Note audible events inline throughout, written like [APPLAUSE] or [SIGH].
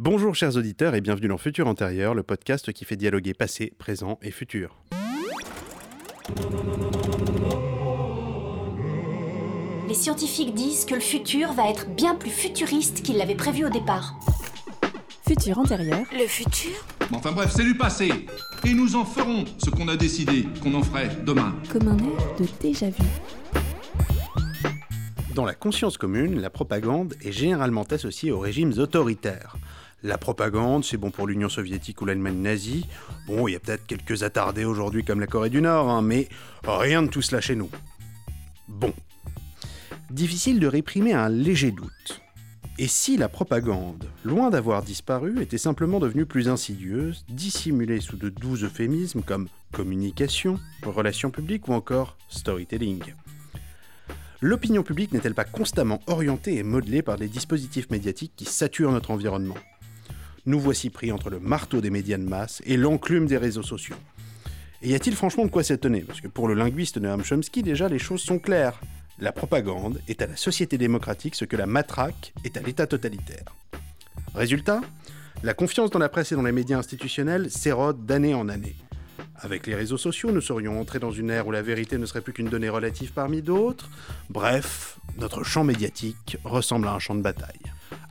Bonjour chers auditeurs et bienvenue dans Futur Antérieur, le podcast qui fait dialoguer passé, présent et futur. Les scientifiques disent que le futur va être bien plus futuriste qu'ils l'avaient prévu au départ. Futur antérieur. Le futur? Enfin bref, c'est du passé. Et nous en ferons ce qu'on a décidé qu'on en ferait demain. Comme un air de déjà vu. Dans la conscience commune, la propagande est généralement associée aux régimes autoritaires. La propagande, c'est bon pour l'Union soviétique ou l'Allemagne nazie. Bon, il y a peut-être quelques attardés aujourd'hui comme la Corée du Nord, hein, mais rien de tout cela chez nous. Bon. Difficile de réprimer un léger doute. Et si la propagande, loin d'avoir disparu, était simplement devenue plus insidieuse, dissimulée sous de doux euphémismes comme communication, relations publiques ou encore storytelling? L'opinion publique n'est-elle pas constamment orientée et modelée par des dispositifs médiatiques qui saturent notre environnement? Nous voici pris entre le marteau des médias de masse et l'enclume des réseaux sociaux. Et y a-t-il franchement de quoi s'étonner? Parce que pour le linguiste Noam Chomsky, déjà les choses sont claires. La propagande est à la société démocratique ce que la matraque est à l'État totalitaire. Résultat? La confiance dans la presse et dans les médias institutionnels s'érode d'année en année. Avec les réseaux sociaux, nous serions entrés dans une ère où la vérité ne serait plus qu'une donnée relative parmi d'autres. Bref, notre champ médiatique ressemble à un champ de bataille.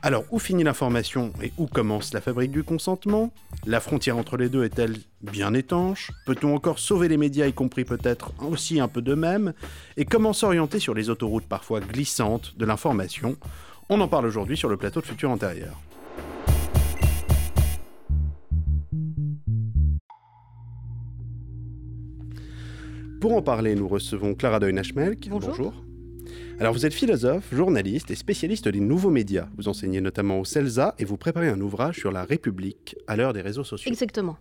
Alors, où finit l'information et où commence la fabrique du consentement? La frontière entre les deux est-elle bien étanche? Peut-on encore sauver les médias, y compris peut-être aussi un peu d'eux-mêmes? Et comment s'orienter sur les autoroutes parfois glissantes de l'information? On en parle aujourd'hui sur le plateau de Futur Antérieur. Pour en parler, nous recevons Clara Doyle-Nachmelk. Bonjour. Alors vous êtes philosophe, journaliste et spécialiste des nouveaux médias. Vous enseignez notamment au CELSA et vous préparez un ouvrage sur la République à l'heure des réseaux sociaux. Exactement.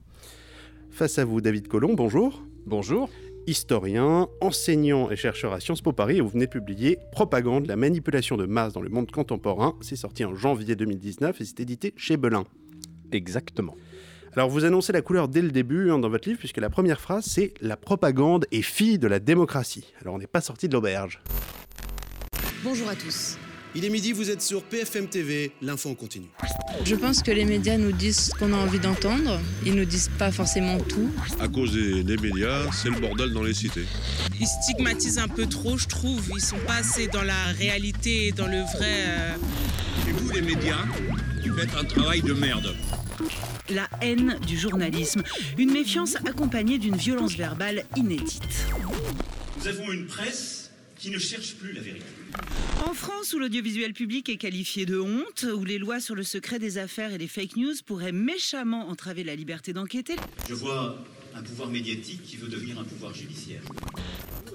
Face à vous, David Colomb, bonjour. Bonjour. Historien, enseignant et chercheur à Sciences Po Paris et vous venez de publier Propagande, la manipulation de masse dans le monde contemporain. C'est sorti en janvier 2019 et c'est édité chez Belin. Exactement. Alors vous annoncez la couleur dès le début hein, dans votre livre puisque la première phrase c'est La propagande est fille de la démocratie. Alors on n'est pas sorti de l'auberge. Bonjour à tous. Il est midi, vous êtes sur PFM TV, l'info en continu. Je pense que les médias nous disent ce qu'on a envie d'entendre. Ils nous disent pas forcément tout. À cause des, des médias, c'est le bordel dans les cités. Ils stigmatisent un peu trop, je trouve. Ils sont pas assez dans la réalité et dans le vrai. euh, Et vous, les médias, vous faites un travail de merde. La haine du journalisme, une méfiance accompagnée d'une violence verbale inédite. Nous avons une presse qui ne cherche plus la vérité. En France, où l'audiovisuel public est qualifié de honte, où les lois sur le secret des affaires et les fake news pourraient méchamment entraver la liberté d'enquêter, Je vois un pouvoir médiatique qui veut devenir un pouvoir judiciaire.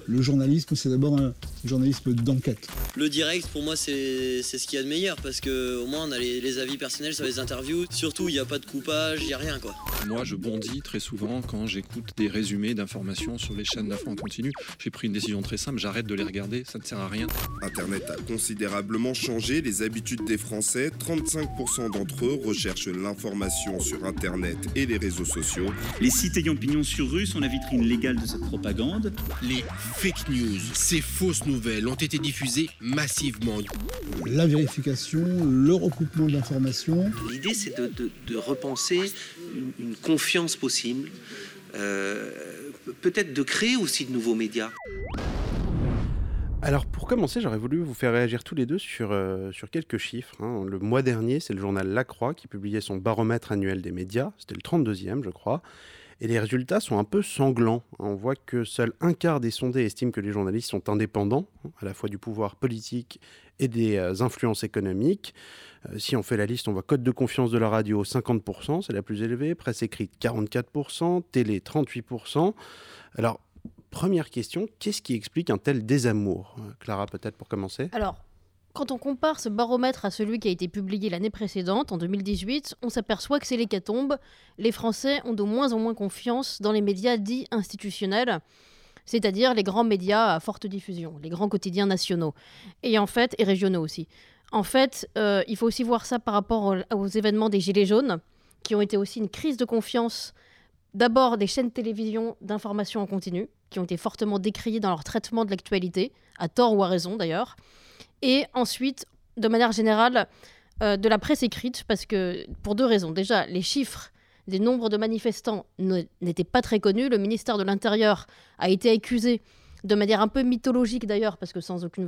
Le journalisme, c'est d'abord un journalisme d'enquête. Le direct, pour moi, c'est c'est ce qu'il y a de meilleur parce que au moins on a les, les avis personnels sur les interviews. Surtout, il n'y a pas de coupage, il n'y a rien quoi. Moi, je bondis très souvent quand j'écoute des résumés d'informations sur les chaînes d'infos en continu. J'ai pris une décision très simple, j'arrête de les regarder, ça ne sert à rien. Internet a considérablement changé les habitudes des Français. 35% d'entre eux recherchent l'information sur Internet et les réseaux sociaux. Les sites ayant pignon sur rue sont la vitrine légale de cette propagande. Les fake news, ces fausses nouvelles, ont été diffusées massivement. La vérification, le recoupement d'informations. L'idée, c'est de, de- de repenser une, une confiance possible, euh, peut-être de créer aussi de nouveaux médias. Alors pour commencer, j'aurais voulu vous faire réagir tous les deux sur, euh, sur quelques chiffres. hein. Le mois dernier, c'est le journal La Croix qui publiait son baromètre annuel des médias. C'était le 32e, je crois. Et les résultats sont un peu sanglants. On voit que seul un quart des sondés estiment que les journalistes sont indépendants, hein, à la fois du pouvoir politique et des euh, influences économiques. Euh, si on fait la liste, on voit code de confiance de la radio 50%, c'est la plus élevée, presse écrite 44%, télé 38%. Alors, première question, qu'est-ce qui explique un tel désamour? Euh, Clara, peut-être pour commencer? Quand on compare ce baromètre à celui qui a été publié l'année précédente, en 2018, on s'aperçoit que c'est l'hécatombe. Les Français ont de moins en moins confiance dans les médias dits institutionnels, c'est-à-dire les grands médias à forte diffusion, les grands quotidiens nationaux, et en fait, et régionaux aussi. En fait, euh, il faut aussi voir ça par rapport aux, événements des Gilets jaunes, qui ont été aussi une crise de confiance d'abord des chaînes télévision d'information en continu, qui ont été fortement décriées dans leur traitement de l'actualité, à tort ou à raison d'ailleurs, et ensuite, de manière générale, euh, de la presse écrite, parce que pour deux raisons. Déjà, les chiffres des nombres de manifestants n'étaient pas très connus. Le ministère de l'Intérieur a été accusé de manière un peu mythologique d'ailleurs, parce que sans aucune,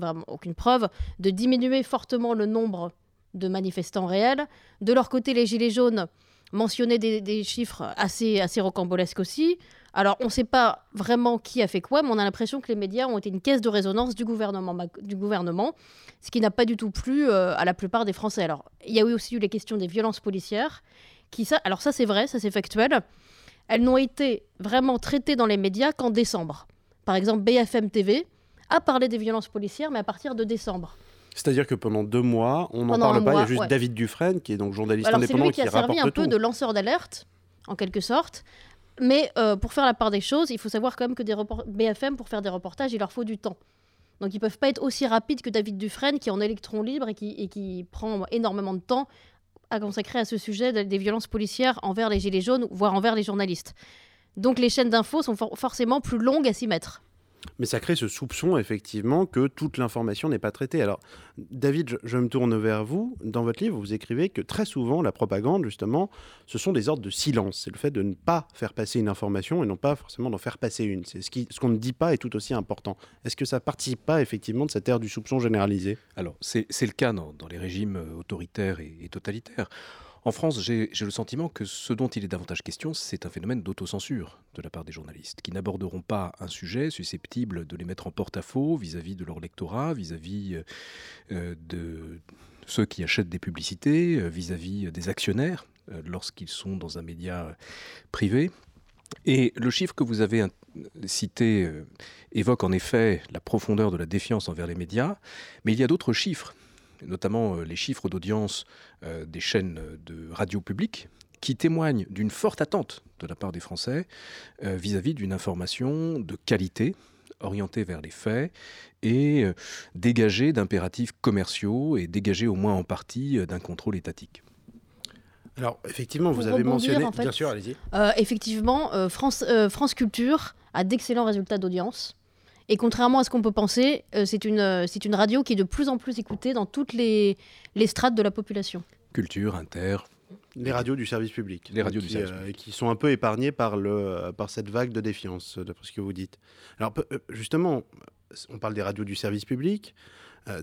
preuve, de diminuer fortement le nombre de manifestants réels. De leur côté, les Gilets jaunes mentionnaient des, chiffres assez rocambolesques aussi. Alors, on ne sait pas vraiment qui a fait quoi, mais on a l'impression que les médias ont été une caisse de résonance du gouvernement, du gouvernement ce qui n'a pas du tout plu euh, à la plupart des Français. Alors, il y a aussi eu les questions des violences policières, qui ça, alors ça c'est vrai, ça c'est factuel. Elles n'ont été vraiment traitées dans les médias qu'en décembre. Par exemple, BFM TV a parlé des violences policières, mais à partir de décembre. C'est-à-dire que pendant deux mois, on n'en parle pas. il y a juste David Dufresne, qui est donc journaliste indépendant, qui, a servi un peu de lanceur d'alerte, en quelque sorte. Mais euh, pour faire la part des choses, il faut savoir quand même que des BFM, pour faire des reportages, il leur faut du temps. Donc ils peuvent pas être aussi rapides que David Dufresne, qui est en électron libre et qui, et qui prend énormément de temps à consacrer à ce sujet des violences policières envers les gilets jaunes, voire envers les journalistes. Donc les chaînes d'infos sont forcément plus longues à s'y mettre. Mais ça crée ce soupçon, effectivement, que toute l'information n'est pas traitée. Alors, David, je, me tourne vers vous. Dans votre livre, vous écrivez que très souvent, la propagande, justement, ce sont des ordres de silence. C'est le fait de ne pas faire passer une information et non pas forcément d'en faire passer une. C'est ce qu'on ce ne dit pas est tout aussi important. Est-ce que ça participe pas, effectivement, de cette ère du soupçon généralisé? Alors, c'est le cas dans, les régimes autoritaires et totalitaires. En France, j'ai le sentiment que ce dont il est davantage question, c'est un phénomène d'autocensure de la part des journalistes, qui n'aborderont pas un sujet susceptible de les mettre en porte-à-faux vis-à-vis de leur lectorat, vis-à-vis euh, de ceux qui achètent des publicités, euh, vis-à-vis des actionnaires euh, lorsqu'ils sont dans un média privé. Et le chiffre que vous avez cité évoque en effet la profondeur de la défiance envers les médias, mais il y a d'autres chiffres notamment euh, les chiffres d'audience euh, des chaînes de radio publique, qui témoignent d'une forte attente de la part des Français euh, vis-à-vis d'une information de qualité, orientée vers les faits et dégagée d'impératifs commerciaux et dégagée au moins en partie d'un contrôle étatique. Alors, effectivement, vous avez mentionné. Bien sûr, allez-y. effectivement, France, France Culture a d'excellents résultats d'audience. Et contrairement à ce qu'on peut penser, euh, c'est une, euh, c'est une radio qui est de plus en plus écoutée dans toutes les, les strates de la population. Culture, inter. Les radios du service public. Les radios qui, du service euh, public. qui sont un peu épargnées par, le, par cette vague de défiance, d'après ce que vous dites. Alors, justement, on parle des radios du service public.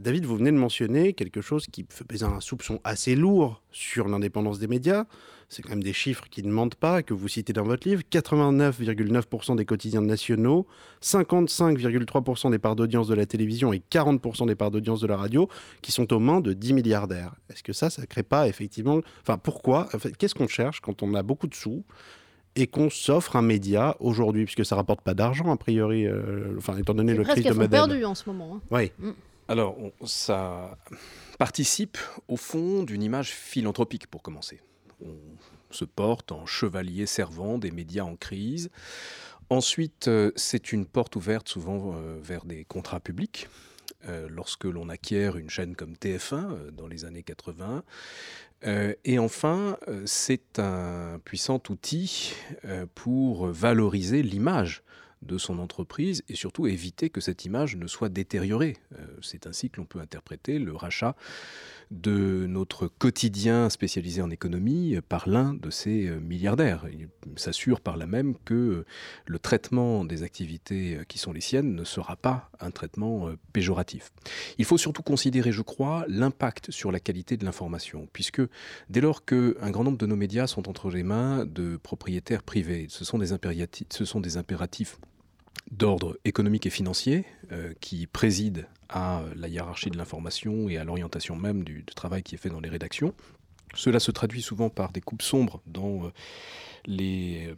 David, vous venez de mentionner quelque chose qui fait peser un soupçon assez lourd sur l'indépendance des médias, c'est quand même des chiffres qui ne mentent pas, que vous citez dans votre livre, 89,9% des quotidiens nationaux, 55,3% des parts d'audience de la télévision et 40% des parts d'audience de la radio qui sont aux mains de 10 milliardaires. Est-ce que ça, ça ne crée pas effectivement... Enfin, pourquoi Qu'est-ce qu'on cherche quand on a beaucoup de sous et qu'on s'offre un média aujourd'hui, puisque ça rapporte pas d'argent, a priori, euh, enfin, étant donné le crise de modèle. perdu en ce moment. Hein. Oui. Mm. Alors, ça participe au fond d'une image philanthropique, pour commencer on se porte en chevalier servant des médias en crise. Ensuite, euh, c'est une porte ouverte souvent euh, vers des contrats publics. Euh, lorsque l'on acquiert une chaîne comme TF1 dans les années 80. et enfin, c'est un puissant outil pour valoriser l'image de son entreprise et surtout éviter que cette image ne soit détériorée. c'est ainsi que l'on peut interpréter le rachat de notre quotidien spécialisé en économie par l'un de ces euh, milliardaires. Il s'assure par là même que le traitement des activités qui sont les siennes ne sera pas un traitement euh, péjoratif. Il faut surtout considérer, je crois, l'impact sur la qualité de l'information, puisque dès lors qu'un grand nombre de nos médias sont entre les mains de propriétaires privés, ce sont des impératifs, ce sont des impératifs d'ordre économique et financier euh, qui préside à la hiérarchie de l'information et à l'orientation même du, travail qui est fait dans les rédactions. Cela se traduit souvent par des coupes sombres dans euh, les euh,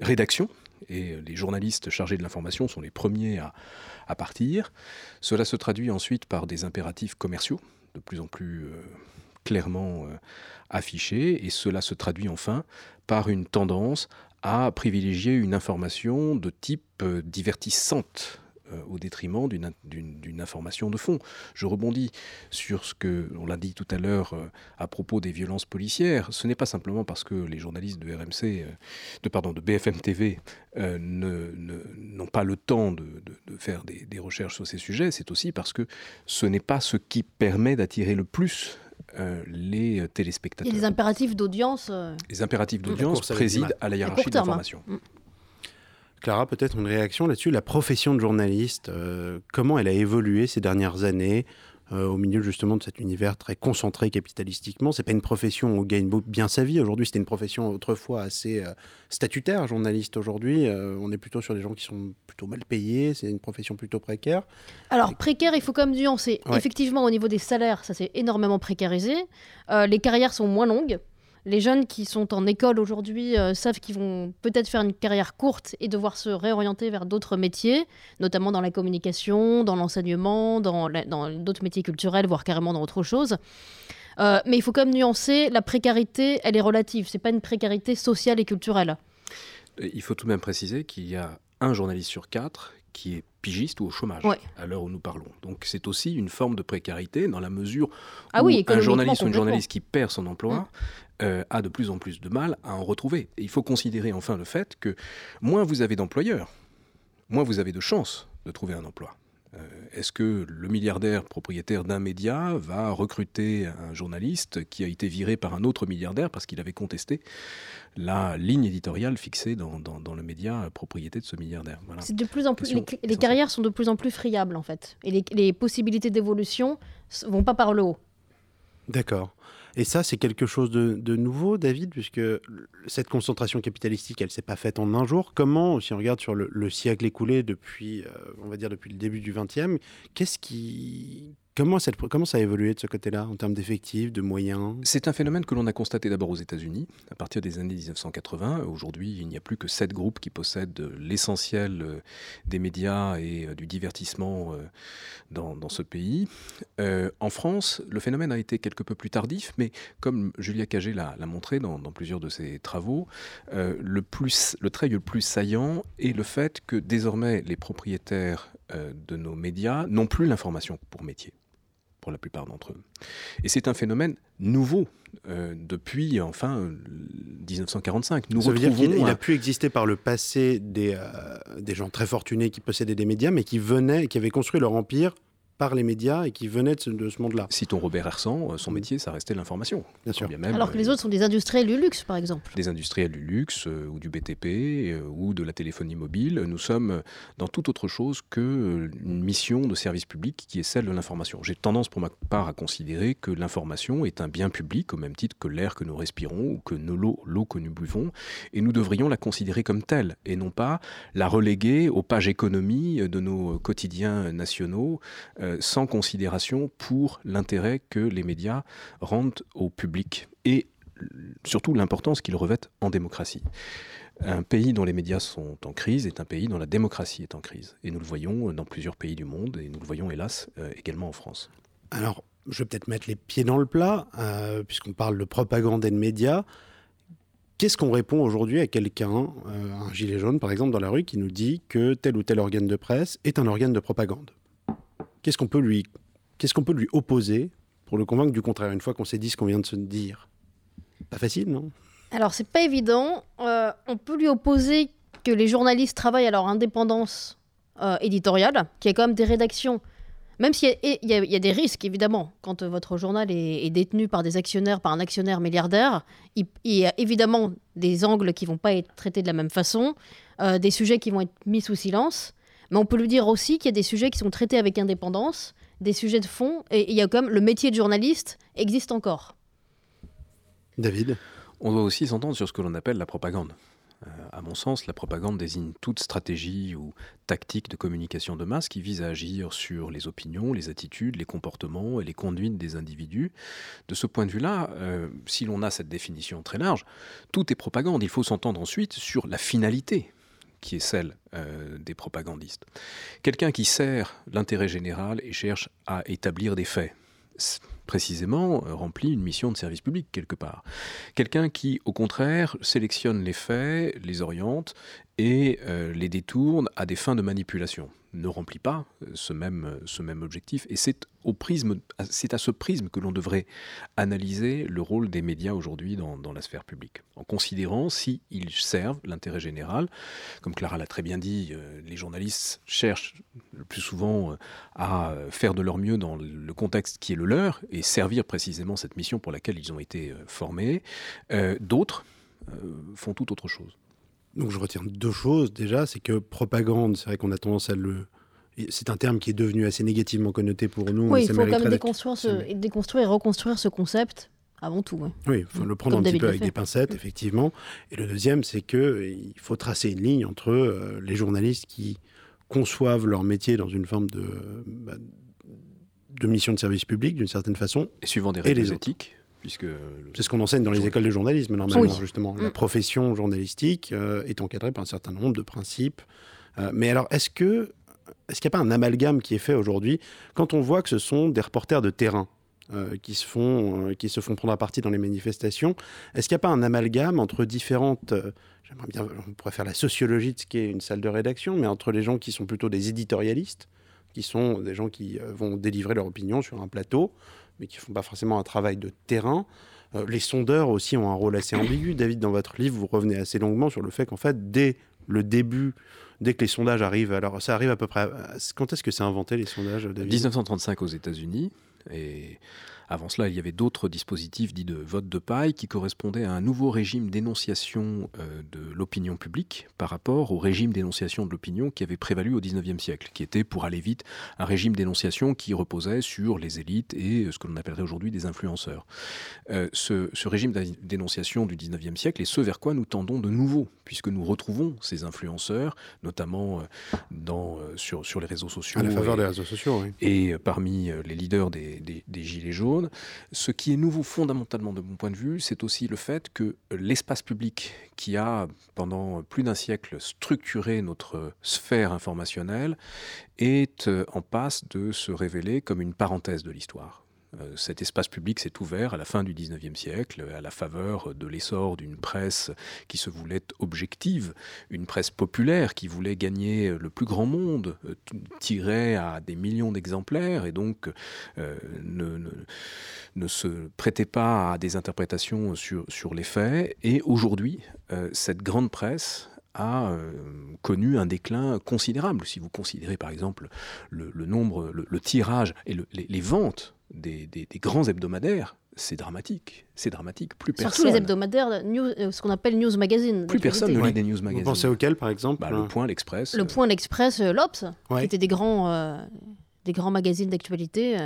rédactions et les journalistes chargés de l'information sont les premiers à, partir. Cela se traduit ensuite par des impératifs commerciaux de plus en plus clairement affichés et cela se traduit enfin par une tendance à privilégier une information de type euh, divertissante euh, au détriment d'une information de fond. Je rebondis sur ce que on l'a dit tout à l'heure euh, à propos des violences policières. Ce n'est pas simplement parce que les journalistes de RMC, de pardon, de BFM TV n'ont pas le temps de, faire des, des, recherches sur ces sujets. C'est aussi parce que ce n'est pas ce qui permet d'attirer le plus les téléspectateurs. Il y a des impératifs d'audience. Les impératifs d'audience président à la hiérarchie de l'information. Mm. Clara, peut-être une réaction là-dessus. La profession de journaliste, comment elle a évolué ces dernières années? Euh, au milieu justement de cet univers très concentré capitalistiquement. C'est pas une profession où on gagne bien sa vie. Aujourd'hui, c'était une profession autrefois assez euh, statutaire, journaliste. Aujourd'hui, euh, on est plutôt sur des gens qui sont plutôt mal payés. C'est une profession plutôt précaire. Alors, précaire, il faut quand même nuancer. Effectivement, au niveau des salaires, ça s'est énormément précarisé. les carrières sont moins longues les jeunes qui sont en école aujourd'hui euh, savent qu'ils vont peut-être faire une carrière courte et devoir se réorienter vers d'autres métiers, notamment dans la communication, dans l'enseignement, dans d'autres métiers culturels, voire carrément dans autre chose. Euh, mais il faut quand même nuancer, la précarité, elle est relative, c'est pas une précarité sociale et culturelle. Il faut tout de même préciser qu'il y a un journaliste sur quatre qui est pigiste ou au chômage à l'heure où nous parlons. Donc c'est aussi une forme de précarité dans la mesure ah où un journaliste ou une journaliste qui perd son emploi mmh. Euh, a de plus en plus de mal à en retrouver. Et il faut considérer enfin le fait que moins vous avez d'employeurs, moins vous avez de chances de trouver un emploi. Euh, est-ce que le milliardaire propriétaire d'un média va recruter un journaliste qui a été viré par un autre milliardaire parce qu'il avait contesté la ligne éditoriale fixée dans, le média propriété de ce milliardaire? C'est de plus en plus les, carrières sont de plus en plus friables en fait et les, les possibilités d'évolution vont pas par le haut. D'accord. Et ça, c'est quelque chose de, nouveau, David, puisque cette concentration capitalistique, elle ne s'est pas faite en un jour. Comment, si on regarde sur le, siècle écoulé depuis, euh, on va dire depuis le début du XXe, qu'est-ce qui, Comment, ça a évolué de ce côté-là, en termes d'effectifs, de moyens? C'est un phénomène que l'on a constaté d'abord aux États-Unis, à partir des années 1980. Aujourd'hui, il n'y a plus que sept groupes qui possèdent l'essentiel euh, des médias et euh, du divertissement euh, dans, ce pays. en France, le phénomène a été quelque peu plus tardif, mais comme Julia Cagé l'a montré dans, plusieurs de ses travaux, le, plus, le trait le plus saillant est le fait que désormais les propriétaires de nos médias n'ont plus l'information pour métier pour la plupart d'entre eux. Et c'est un phénomène nouveau euh, depuis enfin 1945. Nous Ça veut dire qu'il a pu exister par le passé des, euh, des gens très fortunés qui possédaient des médias, mais qui venaient, qui avaient construit leur empire par les médias et qui venaient de ce, monde-là. Citons Robert Hersan, euh, son métier, ça restait l'information. Bien sûr. Alors que les euh, autres sont des industriels du luxe, par exemple. Des industriels du luxe euh, ou du BTP ou de la téléphonie mobile. Nous sommes dans toute autre chose qu'une mission de service public qui est celle de l'information. J'ai tendance pour ma part à considérer que l'information est un bien public au même titre que l'air que nous respirons ou que l'eau que nous buvons et nous devrions la considérer comme telle et non pas la reléguer aux pages économie de nos quotidiens nationaux euh, sans considération pour l'intérêt que les médias rendent au public et surtout l'importance qu'ils revêtent en démocratie. Un pays dont les médias sont en crise est un pays dont la démocratie est en crise. Et nous le voyons dans plusieurs pays du monde, et nous le voyons hélas euh, également en France. Alors, je vais peut-être mettre les pieds dans le plat, euh, puisqu'on parle de propagande et de médias. Qu'est-ce qu'on répond aujourd'hui à quelqu'un, un gilet jaune par exemple, dans la rue, qui nous dit que tel ou tel organe de presse est un organe de propagande? Qu'est-ce qu'on peut lui, qu'est-ce qu'on peut lui opposer pour le convaincre du contraire, une fois qu'on s'est dit ce qu'on vient de se dire? Pas facile, non? Alors, c'est pas évident. Euh, on peut lui opposer que les journalistes travaillent à leur indépendance euh, éditoriale, qu'il y a quand même des rédactions. Même s'il y, y, a des risques, évidemment, quand votre journal est, détenu par des actionnaires, par un actionnaire milliardaire, il, y a évidemment des angles qui vont pas être traités de la même façon, euh, des sujets qui vont être mis sous silence. Mais on peut lui dire aussi qu'il y a des sujets qui sont traités avec indépendance, des sujets de fond, et il y a comme le métier de journaliste existe encore. David On doit aussi s'entendre sur ce que l'on appelle la propagande. Euh, à mon sens, la propagande désigne toute stratégie ou tactique de communication de masse qui vise à agir sur les opinions, les attitudes, les comportements et les conduites des individus. De ce point de vue-là, euh, si l'on a cette définition très large, tout est propagande. Il faut s'entendre ensuite sur la finalité qui est celle euh, des propagandistes. Quelqu'un qui sert l'intérêt général et cherche à établir des faits précisément euh, remplit une mission de service public quelque part. Quelqu'un qui, au contraire, sélectionne les faits, les oriente et les détourne à des fins de manipulation ne remplit pas euh, ce même, euh, ce même objectif. Et c'est à ce prisme que l'on devrait analyser le rôle des médias aujourd'hui dans, la sphère publique, en considérant s'ils servent l'intérêt général. Comme Clara l'a très bien dit, euh, les journalistes cherchent le plus souvent à faire de leur mieux dans le contexte qui est le leur et servir précisément cette mission pour laquelle ils ont été formés. D'autres font tout autre chose. Donc je retiens deux choses. Déjà, c'est que propagande, c'est vrai qu'on a tendance à le... C'est un terme qui est devenu assez négativement connoté pour nous. Oui, il faut quand même déconstruire, ce... déconstruire, et reconstruire ce concept avant tout. Oui, il faut le prendre un petit peu avec des pincettes, effectivement. Et le deuxième, c'est qu'il faut tracer une ligne entre euh, les journalistes qui conçoivent leur métier dans une forme de, bah, de mission de service public, d'une certaine façon. Et suivant des règles éthiques c'est ce qu'on enseigne dans les écoles de journalisme, normalement, justement. La mm. profession journalistique euh, est encadrée par un certain nombre de principes. Euh, mais alors, est-ce que est-ce qu'il n'y a pas un amalgame qui est fait aujourd'hui quand on voit que ce sont des reporters de terrain euh, qui, se font, qui se font prendre à partie dans les manifestations? Est-ce qu'il n'y a pas un amalgame entre différentes... J'aimerais bien, on pourrait faire la sociologie de ce qu'est une salle de rédaction, mais entre les gens qui sont plutôt des éditorialistes, qui sont des gens qui vont délivrer leur opinion sur un plateau, mais qui ne font pas forcément un travail de terrain. Euh, les sondeurs aussi ont un rôle assez ambigu. [COUGHS] David, dans votre livre, vous revenez assez longuement sur le fait qu'en fait, dès le début, dès que les sondages arrivent, alors ça arrive à peu près. Quand est-ce que c'est inventé les sondages, David? 1935 aux États-Unis. Et avant cela, il y avait d'autres dispositifs dits de vote de paille qui correspondaient à un nouveau régime d'énonciation euh, de l'opinion publique par rapport au régime d'énonciation de l'opinion qui avait prévalu au XIXe siècle, qui était, pour aller vite, un régime d'énonciation qui reposait sur les élites et euh, ce que l'on appellerait aujourd'hui des influenceurs. Euh, ce, régime d'énonciation du XIXe siècle est ce vers quoi nous tendons de nouveau, puisque nous retrouvons ces influenceurs, notamment dans, sur, sur les réseaux sociaux. À la faveur des réseaux sociaux, oui. Et parmi les leaders des, des Gilets jaunes, ce qui est nouveau fondamentalement de mon point de vue, c'est aussi le fait que l'espace public qui a pendant plus d'un siècle structuré notre sphère informationnelle est en passe de se révéler comme une parenthèse de l'histoire. Euh, cet espace public s'est ouvert à la fin du XIXe siècle, à la faveur de l'essor d'une presse qui se voulait objective, une presse populaire qui voulait gagner le plus grand monde, euh, tirer à des millions d'exemplaires et donc euh, ne, ne, se prêtait pas à des interprétations sur, sur les faits. Et aujourd'hui, cette grande presse a connu un déclin considérable. Si vous considérez par exemple le, nombre, le, tirage et les, les, ventes des, grands hebdomadaires, c'est dramatique. C'est dramatique. Plus personne. Surtout les hebdomadaires, euh, ce qu'on appelle news magazine. Plus personne ne lit des news magazines. Vous pensez auquel, par exemple bah, Le Point, l'Express. Le Point, l'Express, euh, l'Obs, qui étaient des grands, euh, des grands magazines d'actualité.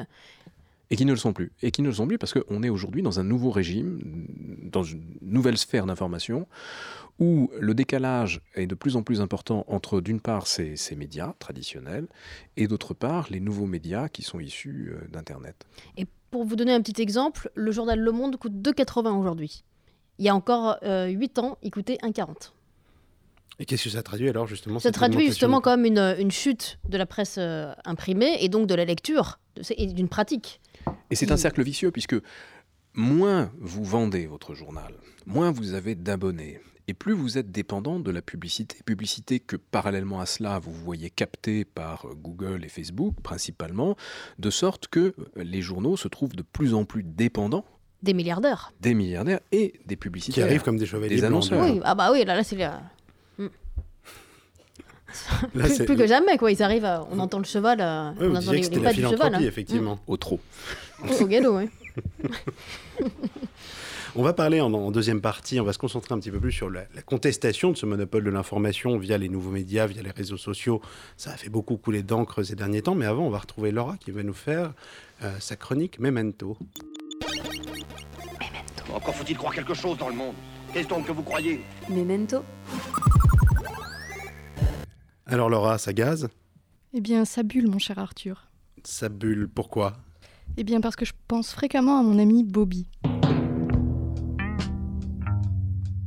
Et qui ne le sont plus. Et qui ne le sont plus parce qu'on est aujourd'hui dans un nouveau régime, dans une nouvelle sphère d'information, où le décalage est de plus en plus important entre, d'une part, ces, médias traditionnels et d'autre part, les nouveaux médias qui sont issus euh, d'Internet. Et pour vous donner un petit exemple, le journal Le Monde coûte 2,80 aujourd'hui. Il y a encore euh, 8 ans, il coûtait 1,40. Et qu'est-ce que ça traduit alors justement Ça traduit justement comme une, une, chute de la presse euh, imprimée et donc de la lecture et d'une pratique. Et c'est un cercle vicieux puisque moins vous vendez votre journal, moins vous avez d'abonnés, et plus vous êtes dépendant de la publicité, publicité que parallèlement à cela, vous voyez captée par Google et Facebook principalement, de sorte que les journaux se trouvent de plus en plus dépendants des milliardaires. Des milliardaires et des publicités Qui arrivent comme des chevaliers Des annonceurs. Oui, ah bah oui, là, là c'est... Hmm. plus, plus, que jamais, quoi. Ils arrivent, on entend le cheval, on entend les, les pattes du cheval. Hein. effectivement. Au trop. Au, au galop, oui. [LAUGHS] On va parler en, deuxième partie, on va se concentrer un petit peu plus sur la, contestation de ce monopole de l'information via les nouveaux médias, via les réseaux sociaux. Ça a fait beaucoup couler d'encre ces derniers temps, mais avant, on va retrouver Laura qui va nous faire euh, sa chronique Memento. Memento. Encore faut-il croire quelque chose dans le monde. Qu'est-ce donc que vous croyez? Memento. Alors Laura, ça gaz Eh bien, ça bulle, mon cher Arthur. Ça bulle, pourquoi? Eh bien, parce que je pense fréquemment à mon ami Bobby.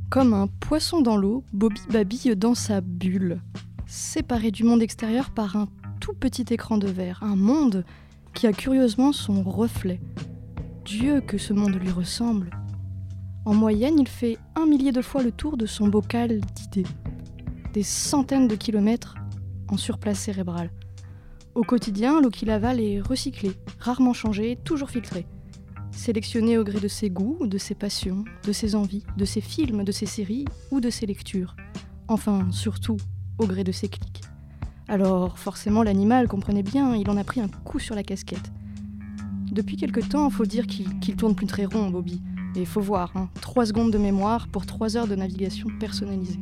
Comme un poisson dans l'eau, Bobby babille dans sa bulle, séparé du monde extérieur par un tout petit écran de verre, un monde qui a curieusement son reflet. Dieu que ce monde lui ressemble. En moyenne, il fait un millier de fois le tour de son bocal d'idées. des centaines de kilomètres en surplace cérébrale. Au quotidien, l'eau qu'il avale est recyclée, rarement changée, toujours filtrée. Sélectionnée au gré de ses goûts, de ses passions, de ses envies, de ses films, de ses séries ou de ses lectures. Enfin, surtout, au gré de ses clics. Alors, forcément, l'animal comprenait bien, il en a pris un coup sur la casquette. Depuis quelque temps, faut dire qu'il tourne plus très rond, Bobby. Et faut voir, hein, 3 secondes de mémoire pour 3 heures de navigation personnalisée.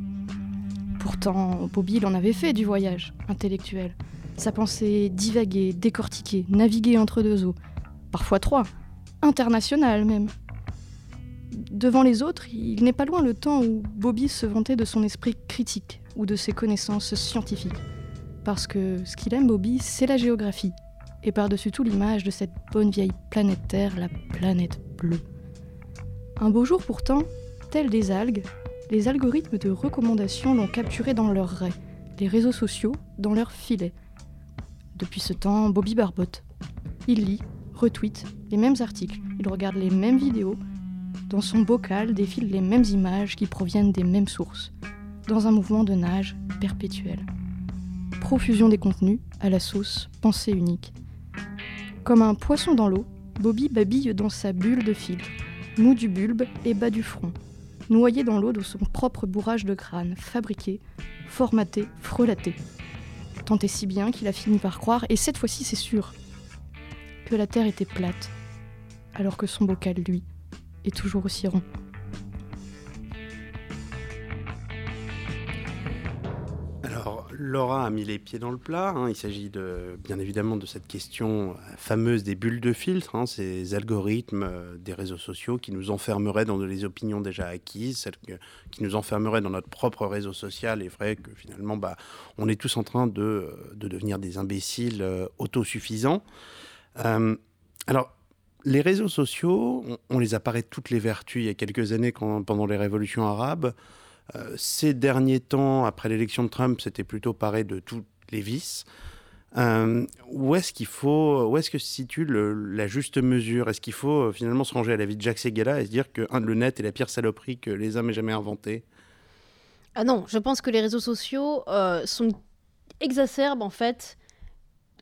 Pourtant, Bobby, il en avait fait du voyage intellectuel. Sa pensée divaguer, décortiquer, naviguer entre deux eaux. Parfois trois, international même. Devant les autres, il n'est pas loin le temps où Bobby se vantait de son esprit critique ou de ses connaissances scientifiques. Parce que ce qu'il aime, Bobby, c'est la géographie. Et par-dessus tout l'image de cette bonne vieille planète Terre, la planète bleue. Un beau jour pourtant, tel des algues, les algorithmes de recommandation l'ont capturé dans leur raie, les réseaux sociaux dans leur filet. Depuis ce temps, Bobby barbote. Il lit, retweet les mêmes articles, il regarde les mêmes vidéos. Dans son bocal défilent les mêmes images qui proviennent des mêmes sources, dans un mouvement de nage perpétuel. Profusion des contenus à la sauce pensée unique. Comme un poisson dans l'eau, Bobby babille dans sa bulle de filtre, mou du bulbe et bas du front, noyé dans l'eau de son propre bourrage de crâne, fabriqué, formaté, frelaté. Tant et si bien qu'il a fini par croire, et cette fois-ci c'est sûr, que la Terre était plate, alors que son bocal, lui, est toujours aussi rond. Alors, Laura a mis les pieds dans le plat. Hein. Il s'agit de, bien évidemment de cette question fameuse des bulles de filtre, hein, ces algorithmes euh, des réseaux sociaux qui nous enfermeraient dans des opinions déjà acquises, celles qui nous enfermeraient dans notre propre réseau social. Et vrai que finalement, bah, on est tous en train de, de devenir des imbéciles euh, autosuffisants. Euh, alors, les réseaux sociaux, on, les a de toutes les vertus il y a quelques années pendant les révolutions arabes. Euh, ces derniers temps, après l'élection de Trump, c'était plutôt paré de tous les vices. Euh, où est-ce qu'il faut, où est-ce que se situe la juste mesure? Est-ce qu'il faut finalement se ranger à la vie de Jacques Seguela et se dire que le net est la pire saloperie que les hommes aient jamais inventée? Ah non, je pense que les réseaux sociaux sont exacerbent en fait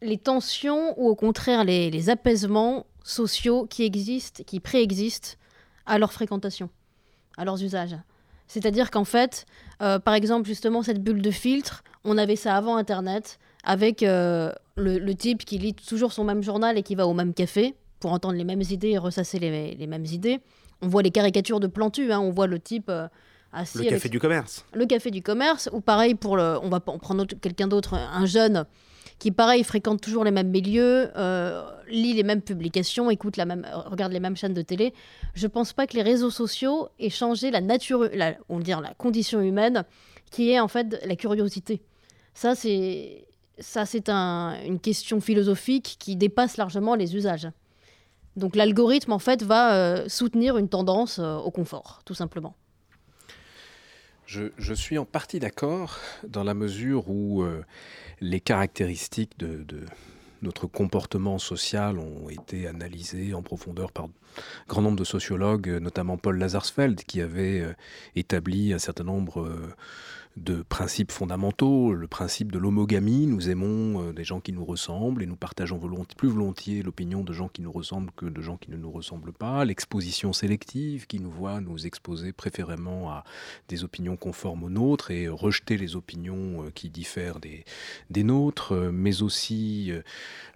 les tensions ou au contraire les, apaisements sociaux qui existent, qui préexistent à leur fréquentation, à leurs usages. C'est-à-dire qu'en fait, euh, par exemple, justement, cette bulle de filtre, on avait ça avant Internet, avec euh, le, type qui lit toujours son même journal et qui va au même café pour entendre les mêmes idées et ressasser les, mêmes idées. On voit les caricatures de Plantu, hein, on voit le type euh, assis. Le café du commerce. Le café du commerce, ou pareil pour le. On va prendre quelqu'un d'autre, un jeune qui, pareil, fréquente toujours les mêmes milieux, euh, lit les mêmes publications, écoute la même, regarde les mêmes chaînes de télé. Je pense pas que les réseaux sociaux aient changé la nature, la, on la condition humaine, qui est en fait la curiosité. Ça, c'est ça, c'est un, une question philosophique qui dépasse largement les usages. Donc l'algorithme, en fait, va euh, soutenir une tendance euh, au confort, tout simplement. Je, suis en partie d'accord dans la mesure où les caractéristiques de, notre comportement social ont été analysées en profondeur par un grand nombre de sociologues, notamment Paul Lazarsfeld, qui avait euh, établi un certain nombre euh, de principes fondamentaux, le principe de l'homogamie, nous aimons euh, des gens qui nous ressemblent et nous partageons plus volontiers l'opinion de gens qui nous ressemblent que de gens qui ne nous ressemblent pas, l'exposition sélective qui nous voit nous exposer préférément à des opinions conformes aux nôtres et rejeter les opinions euh, qui diffèrent des, nôtres, euh, mais aussi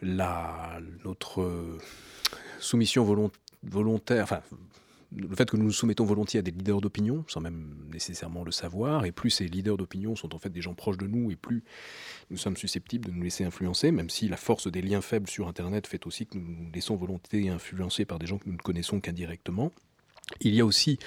la, notre soumission volontaire, le fait que nous nous soumettons volontiers à des leaders d'opinion, sans même nécessairement le savoir, et plus ces leaders d'opinion sont en fait des gens proches de nous, et plus nous sommes susceptibles de nous laisser influencer, même si la force des liens faibles sur Internet fait aussi que nous nous laissons volontiers influencer par des gens que nous ne connaissons qu'indirectement. Il y a aussi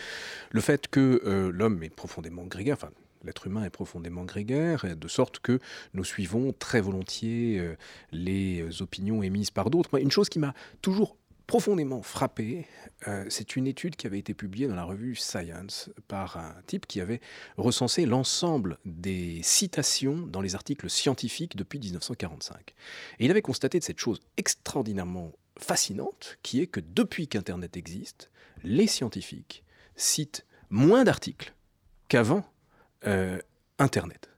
le fait que euh, l'homme est profondément grégaire, enfin l'être humain est profondément grégaire, de sorte que nous suivons très volontiers euh, les opinions émises par d'autres. Une chose qui m'a toujours profondément frappé, euh, c'est une étude qui avait été publiée dans la revue Science par un type qui avait recensé l'ensemble des citations dans les articles scientifiques depuis 1945. Et il avait constaté de cette chose extraordinairement fascinante, qui est que depuis qu'Internet existe, les scientifiques citent moins d'articles qu'avant euh, Internet.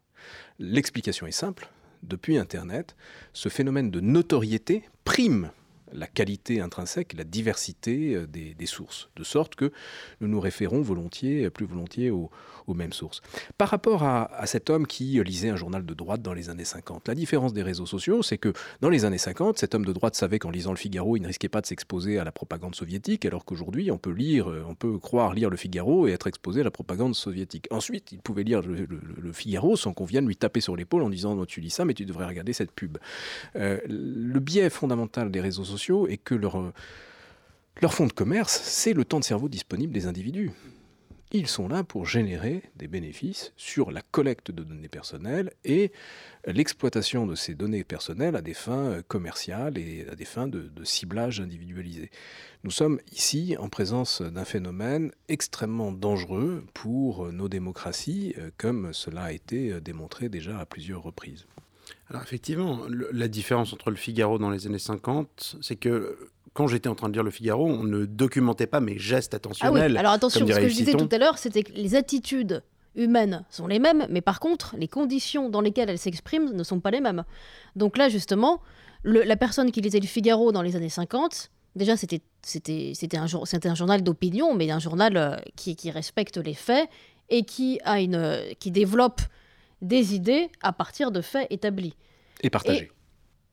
L'explication est simple. Depuis Internet, ce phénomène de notoriété prime la qualité intrinsèque, la diversité euh, des, sources, de sorte que nous nous référons volontiers, plus volontiers aux, mêmes sources. Par rapport à, cet homme qui lisait un journal de droite dans les années 50, la différence des réseaux sociaux, c'est que dans les années 50, cet homme de droite savait qu'en lisant le Figaro, il ne risquait pas de s'exposer à la propagande soviétique, alors qu'aujourd'hui, on peut lire, euh, on peut croire lire le Figaro et être exposé à la propagande soviétique. Ensuite, il pouvait lire le, Figaro sans qu'on vienne lui taper sur l'épaule en disant non, tu lis ça, mais tu devrais regarder cette pub. Euh, le biais fondamental des réseaux sociaux est que leur, leur fond de commerce, c'est le temps de cerveau disponible des individus ils sont là pour générer des bénéfices sur la collecte de données personnelles et l'exploitation de ces données personnelles à des fins commerciales et à des fins de, de, ciblage individualisé. Nous sommes ici en présence d'un phénomène extrêmement dangereux pour nos démocraties, comme cela a été démontré déjà à plusieurs reprises. Alors effectivement, le, la différence entre le Figaro dans les années 50, c'est que quand j'étais en train de lire le Figaro, on ne documentait pas mes gestes attentionnels. Ah oui, alors attention, ce que je disais tout à l'heure, c'était que les attitudes humaines sont les mêmes, mais par contre, les conditions dans lesquelles elles s'expriment ne sont pas les mêmes. Donc là, justement, le, la personne qui lisait le Figaro dans les années 50, déjà, c'était un, un journal d'opinion, mais un journal euh, qui, qui, respecte les faits et qui, a une, euh, qui développe des idées à partir de faits établis. Et partagés.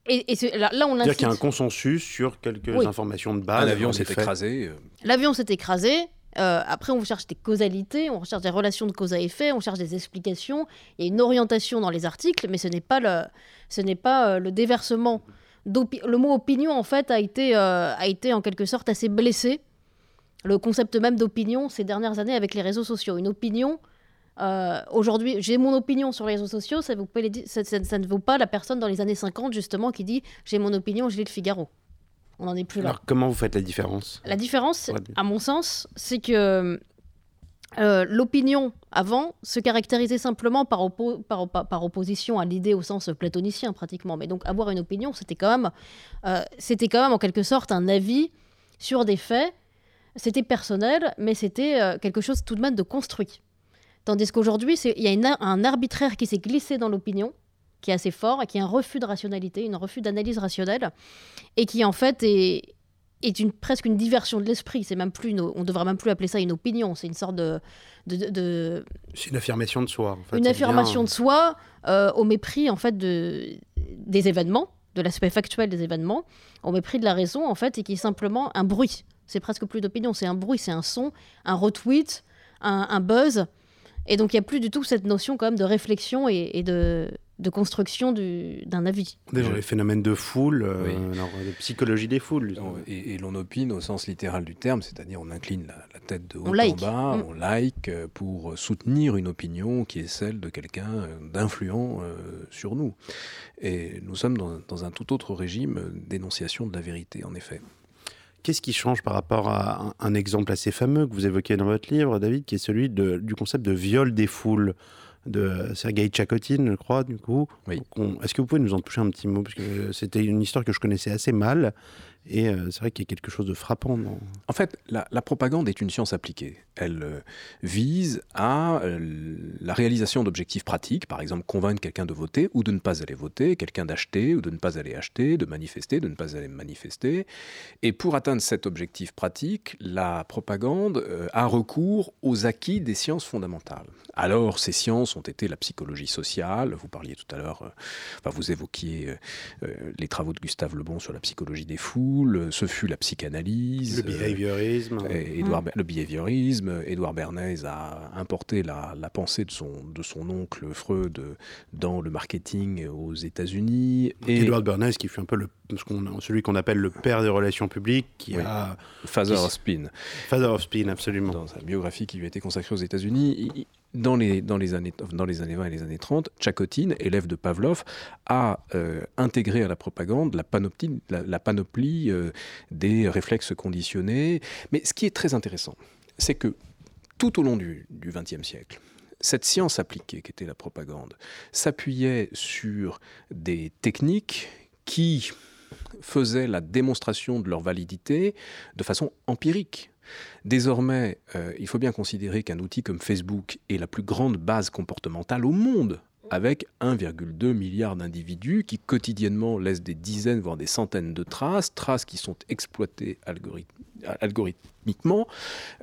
Et, et là, là, on incite... qu'il y a un consensus sur quelques oui. informations de base. Ah, L'avion s'est écrasé. Euh... L'avion s'est écrasé. Euh, après, on cherche des causalités, on cherche des relations de cause à effet, on cherche des explications. Il y a une orientation dans les articles, mais ce n'est pas le, ce n'est pas euh, le déversement. Le mot opinion, en fait, a été, euh, a été en quelque sorte assez blessé. Le concept même d'opinion ces dernières années avec les réseaux sociaux. Une opinion, euh, Aujourd'hui, j'ai mon opinion sur les réseaux sociaux, ça, vous les, ça, ça, ça, ne vaut pas la personne dans les années 50, justement, qui dit j'ai mon opinion, je lis le Figaro. On n'en est plus là. Alors, comment vous faites la différence? La différence, à mon sens, c'est que euh, l'opinion, avant, se caractérisait simplement par, oppo par, par, par opposition à l'idée au sens platonicien, pratiquement. Mais donc, avoir une opinion, c'était quand, même, euh, c'était quand même, en quelque sorte, un avis sur des faits. C'était personnel, mais c'était euh, quelque chose tout de même de construit. Tandis qu'aujourd'hui, il y a une, un arbitraire qui s'est glissé dans l'opinion, qui est assez fort, et qui est un refus de rationalité, un refus d'analyse rationnelle, et qui en fait est, est une, presque une diversion de l'esprit. C'est même plus une, on devrait même plus appeler ça une opinion. C'est une sorte de, de, de c'est une affirmation de soi. En fait, une affirmation bien... de soi euh, au mépris en fait de des événements, de l'aspect factuel des événements, au mépris de la raison en fait, et qui est simplement un bruit. C'est presque plus d'opinion. C'est un bruit, c'est un son, un retweet, un, un buzz. Et donc il n'y a plus du tout cette notion quand même de réflexion et, et de, de, construction d'un avis. Déjà les phénomènes de foule, euh, oui. alors, de psychologie des foules. Et, et l'on opine au sens littéral du terme, c'est-à-dire on incline la, la, tête de haut on like. en bas, mmh. on like euh, pour soutenir une opinion qui est celle de quelqu'un euh, d'influent euh, sur nous. Et nous sommes dans, dans un tout autre régime d'énonciation de la vérité, en effet. Qu'est-ce qui change par rapport à un, un, exemple assez fameux que vous évoquez dans votre livre, David, qui est celui de, du concept de viol des foules de Sergei Tchakotin, je crois, du coup. Oui. Est-ce que vous pouvez nous en toucher un petit mot? Parce que c'était une histoire que je connaissais assez mal. Et euh, c'est vrai qu'il y a quelque chose de frappant. Dans... En fait, la, propagande est une science appliquée. Elle euh, vise à euh, la réalisation d'objectifs pratiques, par exemple convaincre quelqu'un de voter ou de ne pas aller voter, quelqu'un d'acheter ou de ne pas aller acheter, de manifester, de ne pas aller manifester. Et pour atteindre cet objectif pratique, la propagande a recours aux acquis des sciences fondamentales. Alors, ces sciences ont été la psychologie sociale, vous parliez tout à l'heure, enfin, vous évoquiez les travaux de Gustave Le Bon sur la psychologie des ce fut la psychanalyse. Le behaviorisme. Euh, Edouard, mmh. Le behaviorisme. Édouard Bernays a importé la, la, pensée de son, de son oncle Freud dans le marketing aux États-Unis. Et Édouard Bernays, qui fut un peu le, qu celui qu'on appelle le père des relations publiques, qui oui. a. Father of Spin. Father of Spin, absolument. Dans sa biographie qui lui a été consacrée aux États-Unis, dans les, années, dans les années 20 et les années 30, Tchakotine, élève de Pavlov, a euh, intégré à la propagande la panoplie, la, la panoplie euh, des réflexes conditionnés. Mais ce qui est très intéressant, c'est que tout au long du XXe siècle, cette science appliquée qu'était la propagande s'appuyait sur des techniques qui faisaient la démonstration de leur validité de façon empirique. Désormais, euh, il faut bien considérer qu'un outil comme Facebook est la plus grande base comportementale au monde avec 1,2 milliard d'individus qui quotidiennement laissent des dizaines, voire des centaines de traces, traces qui sont exploitées algorithmiquement,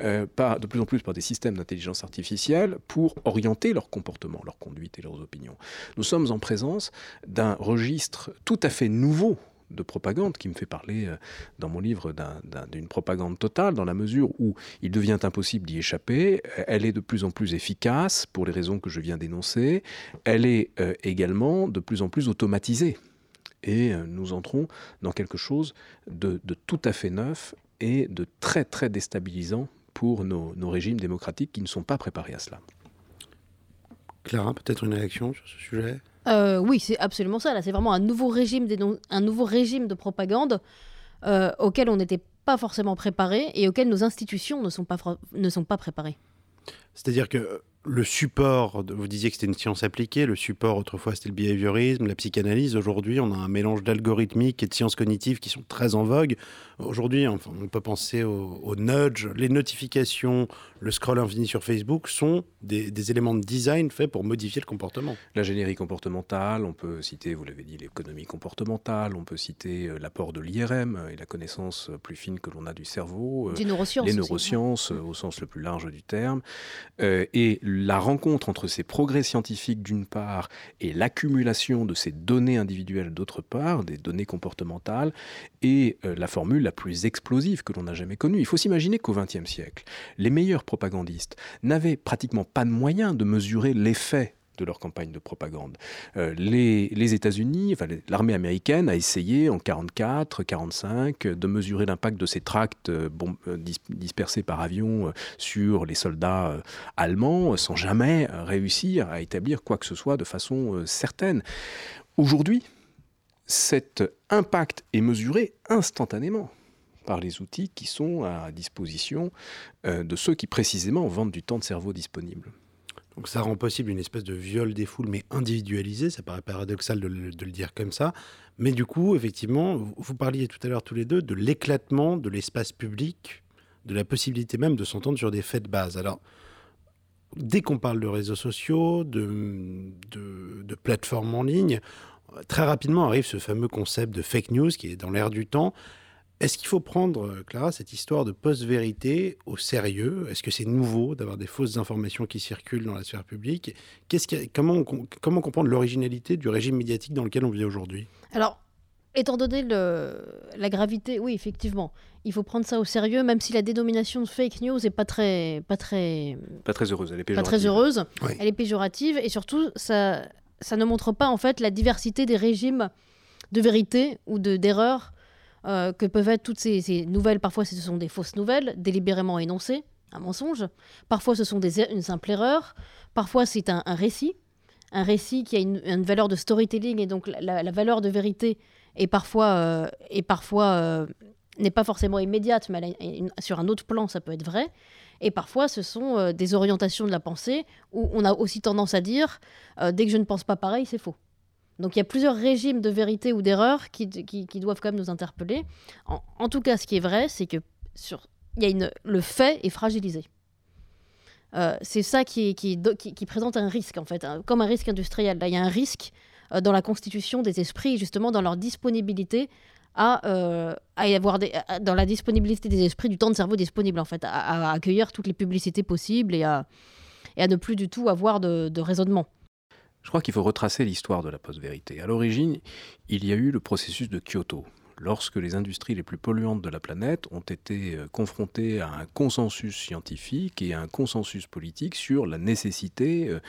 euh, de plus en plus par des systèmes d'intelligence artificielle, pour orienter leur comportement, leur conduite et leurs opinions. Nous sommes en présence d'un registre tout à fait nouveau de propagande qui me fait parler euh, dans mon livre d'une propagande totale, dans la mesure où il devient impossible d'y échapper. Elle est de plus en plus efficace pour les raisons que je viens d'énoncer. Elle est euh, également de plus en plus automatisée. Et euh, nous entrons dans quelque chose de, tout à fait neuf et de très très déstabilisant pour nos, nos régimes démocratiques qui ne sont pas préparés à cela. Clara, peut-être une réaction sur ce sujet? Euh, oui, c'est absolument ça. Là, c'est vraiment un nouveau régime, un nouveau régime de propagande euh, auquel on n'était pas forcément préparé et auquel nos institutions ne sont pas, ne sont pas préparées. C'est-à-dire que le support, vous disiez que c'était une science appliquée, le support autrefois c'était le behaviorisme, la psychanalyse, aujourd'hui on a un mélange d'algorithmique et de sciences cognitives qui sont très en vogue. Aujourd'hui enfin, on peut penser au, nudge, les notifications, le scroll infini sur Facebook sont des, éléments de design faits pour modifier le comportement. L'ingénierie comportementale, on peut citer, vous l'avez dit, l'économie comportementale, on peut citer euh, l'apport de l'IRM et la connaissance plus fine que l'on a du cerveau, euh, neurosciences les neurosciences euh, au sens le plus large du terme, et la rencontre entre ces progrès scientifiques d'une part et l'accumulation de ces données individuelles d'autre part, des données comportementales, est euh, la formule la plus explosive que l'on a jamais connue. Il faut s'imaginer qu'au XXe siècle, les meilleurs propagandistes n'avaient pratiquement pas de moyens de mesurer l'effet de leur campagne de propagande. Euh, les, États-Unis, l'armée américaine a essayé en 44, 45 de mesurer l'impact de ces tracts euh, euh, dispersés par avion sur les soldats allemands sans jamais réussir à établir quoi que ce soit de façon certaine. Aujourd'hui, cet impact est mesuré instantanément par les outils qui sont à disposition de ceux qui précisément vendent du temps de cerveau disponible. Donc ça rend possible une espèce de viol des foules, mais individualisé. Ça paraît paradoxal de le, dire comme ça. Mais du coup, effectivement, vous, parliez tout à l'heure tous les deux de l'éclatement de l'espace public, de la possibilité même de s'entendre sur des faits de base. Alors, dès qu'on parle de réseaux sociaux, de, de plateformes en ligne, très rapidement arrive ce fameux concept de fake news qui est dans l'air du temps. Est-ce qu'il faut prendre, euh, Clara, cette histoire de post-vérité au sérieux? Est-ce que c'est nouveau d'avoir des fausses informations qui circulent dans la sphère publique? Comment, comment comprendre l'originalité du régime médiatique dans lequel on vit aujourd'hui? Alors, étant donné la gravité, oui, effectivement, il faut prendre ça au sérieux, même si la dénomination de fake news n'est pas très, pas très, pas très heureuse. Elle est péjorative. Pas très heureuse. Elle est péjorative et surtout, ça, ça ne montre pas en fait la diversité des régimes de vérité ou de d'erreur euh, que peuvent être toutes ces, nouvelles. Parfois, ce sont des fausses nouvelles, délibérément énoncées, un mensonge. Parfois, ce sont une simple erreur. Parfois, c'est un, récit. Un récit qui a une, valeur de storytelling et donc la, valeur de vérité est parfois, euh, parfois euh, n'est pas forcément immédiate, mais sur un autre plan, ça peut être vrai. Et parfois, ce sont des orientations de la pensée où on a aussi tendance à dire dès que je ne pense pas pareil, c'est faux. Donc il y a plusieurs régimes de vérité ou d'erreur qui, doivent quand même nous interpeller. En, tout cas, ce qui est vrai, c'est que sur, y a une, le fait est fragilisé. Euh, c'est ça qui, qui, présente un risque, en fait, comme un risque industriel. Là, il y a un risque euh, dans la constitution des esprits, justement dans leur disponibilité à, euh, à avoir des, dans la disponibilité des esprits, du temps de cerveau disponible, en fait, à, accueillir toutes les publicités possibles et à, et à ne plus du tout avoir de raisonnement. Je crois qu'il faut retracer l'histoire de la post-vérité. À l'origine, il y a eu le processus de Kyoto, lorsque les industries les plus polluantes de la planète ont été euh, confrontées à un consensus scientifique et à un consensus politique sur la nécessité euh,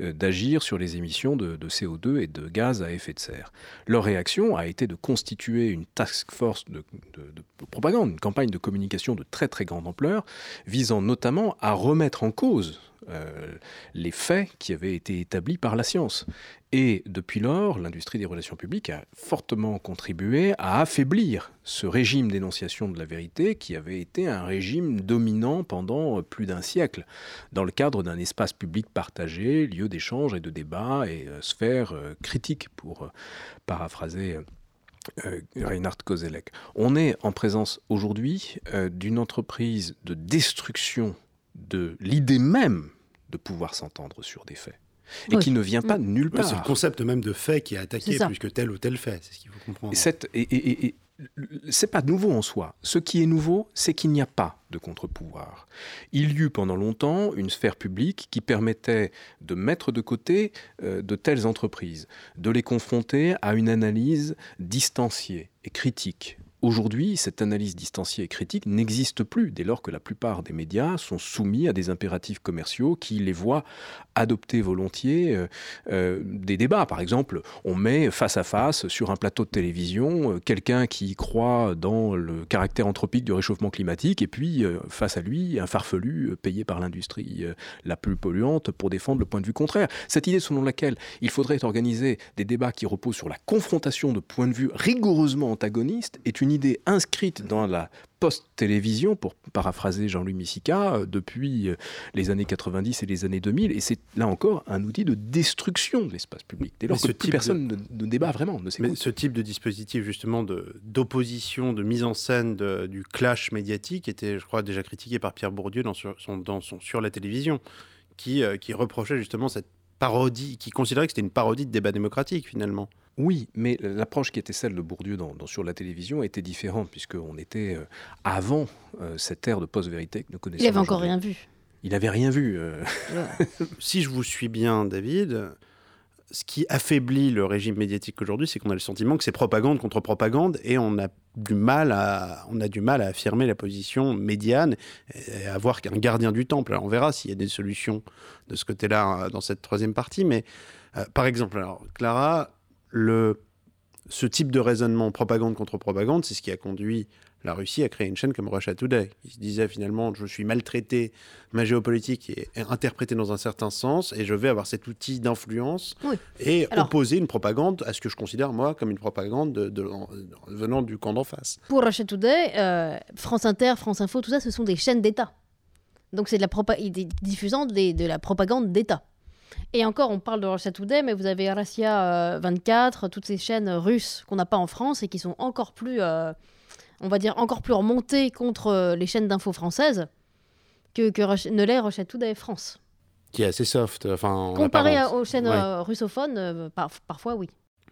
euh, d'agir sur les émissions de, CO2 et de gaz à effet de serre. Leur réaction a été de constituer une task force de, de propagande, une campagne de communication de très grande ampleur, visant notamment à remettre en cause euh, les faits qui avaient été établis par la science. Et depuis lors, l'industrie des relations publiques a fortement contribué à affaiblir ce régime d'énonciation de la vérité qui avait été un régime dominant pendant plus d'un siècle, dans le cadre d'un espace public partagé, lieu d'échange et de débat et euh, sphère euh, critique, pour paraphraser. Reinhard Kozelek. On est en présence aujourd'hui d'une entreprise de destruction de l'idée même de pouvoir s'entendre sur des faits. et qui ne vient pas de nulle part. c'est le concept même de fait qui est attaqué plus que tel ou tel fait, c'est ce qu'il faut comprendre. Cette, et, et c'est pas nouveau en soi. Ce qui est nouveau, c'est qu'il n'y a pas de contre-pouvoir. Il y eut pendant longtemps une sphère publique qui permettait de mettre de côté euh, de telles entreprises, de les confronter à une analyse distanciée et critique Aujourd'hui, cette analyse distanciée et critique n'existe plus dès lors que la plupart des médias sont soumis à des impératifs commerciaux qui les voient adopter volontiers euh, euh, des débats. Par exemple, on met face à face sur un plateau de télévision euh, quelqu'un qui croit dans le caractère anthropique du réchauffement climatique et puis face à lui un farfelu payé par l'industrie la plus polluante pour défendre le point de vue contraire. Cette idée selon laquelle il faudrait organiser des débats qui reposent sur la confrontation de points de vue rigoureusement antagonistes est une une idée inscrite dans la post-télévision, pour paraphraser Jean-Louis Missica, euh, depuis euh, les années 90 et les années 2000. Et c'est là encore un outil de destruction de l'espace public. Dès lors que plus personne ne, débat vraiment, ne Mais ce type de dispositif, justement, d'opposition, de, mise en scène du clash médiatique, était, je crois, déjà critiqué par Pierre Bourdieu dans, son, dans son, sur la télévision, qui, euh, qui reprochait justement cette parodie, qui considérait que c'était une parodie de débat démocratique, finalement. Oui, mais l'approche qui était celle de Bourdieu dans, sur la télévision était différente, puisqu'on était euh, avant euh, cette ère de post-vérité que nous connaissons. Il n'avait encore rien vu. Il n'avait rien vu. Euh. si je vous suis bien, David, ce qui affaiblit le régime médiatique aujourd'hui, c'est qu'on a le sentiment que c'est propagande contre propagande et on a du mal à, on a du mal à affirmer la position médiane et à avoir un gardien du temple. Alors on verra s'il y a des solutions de ce côté-là dans cette troisième partie, mais par exemple, alors Clara, le, ce type de raisonnement propagande contre propagande, c'est ce qui a conduit la Russie à créer une chaîne comme Russia Today. Il se disait finalement, je suis maltraité, ma géopolitique est interprétée dans un certain sens, et je vais avoir cet outil d'influence et opposer une propagande à ce que je considère, moi, comme une propagande de, venant du camp d'en face. Pour Russia Today, euh, France Inter, France Info, tout ça, ce sont des chaînes d'État. Donc c'est de la diffusant de la propagande d'État. Et encore, on parle de Russia Today, mais vous avez Russia 24, euh, toutes ces chaînes russes qu'on n'a pas en France et qui sont encore plus, euh, on va dire, encore plus remontées contre euh, les chaînes d'infos françaises que, que ne l'est Russia Today France. Qui est assez soft. Enfin, Comparé aux chaînes russophones, parfois oui.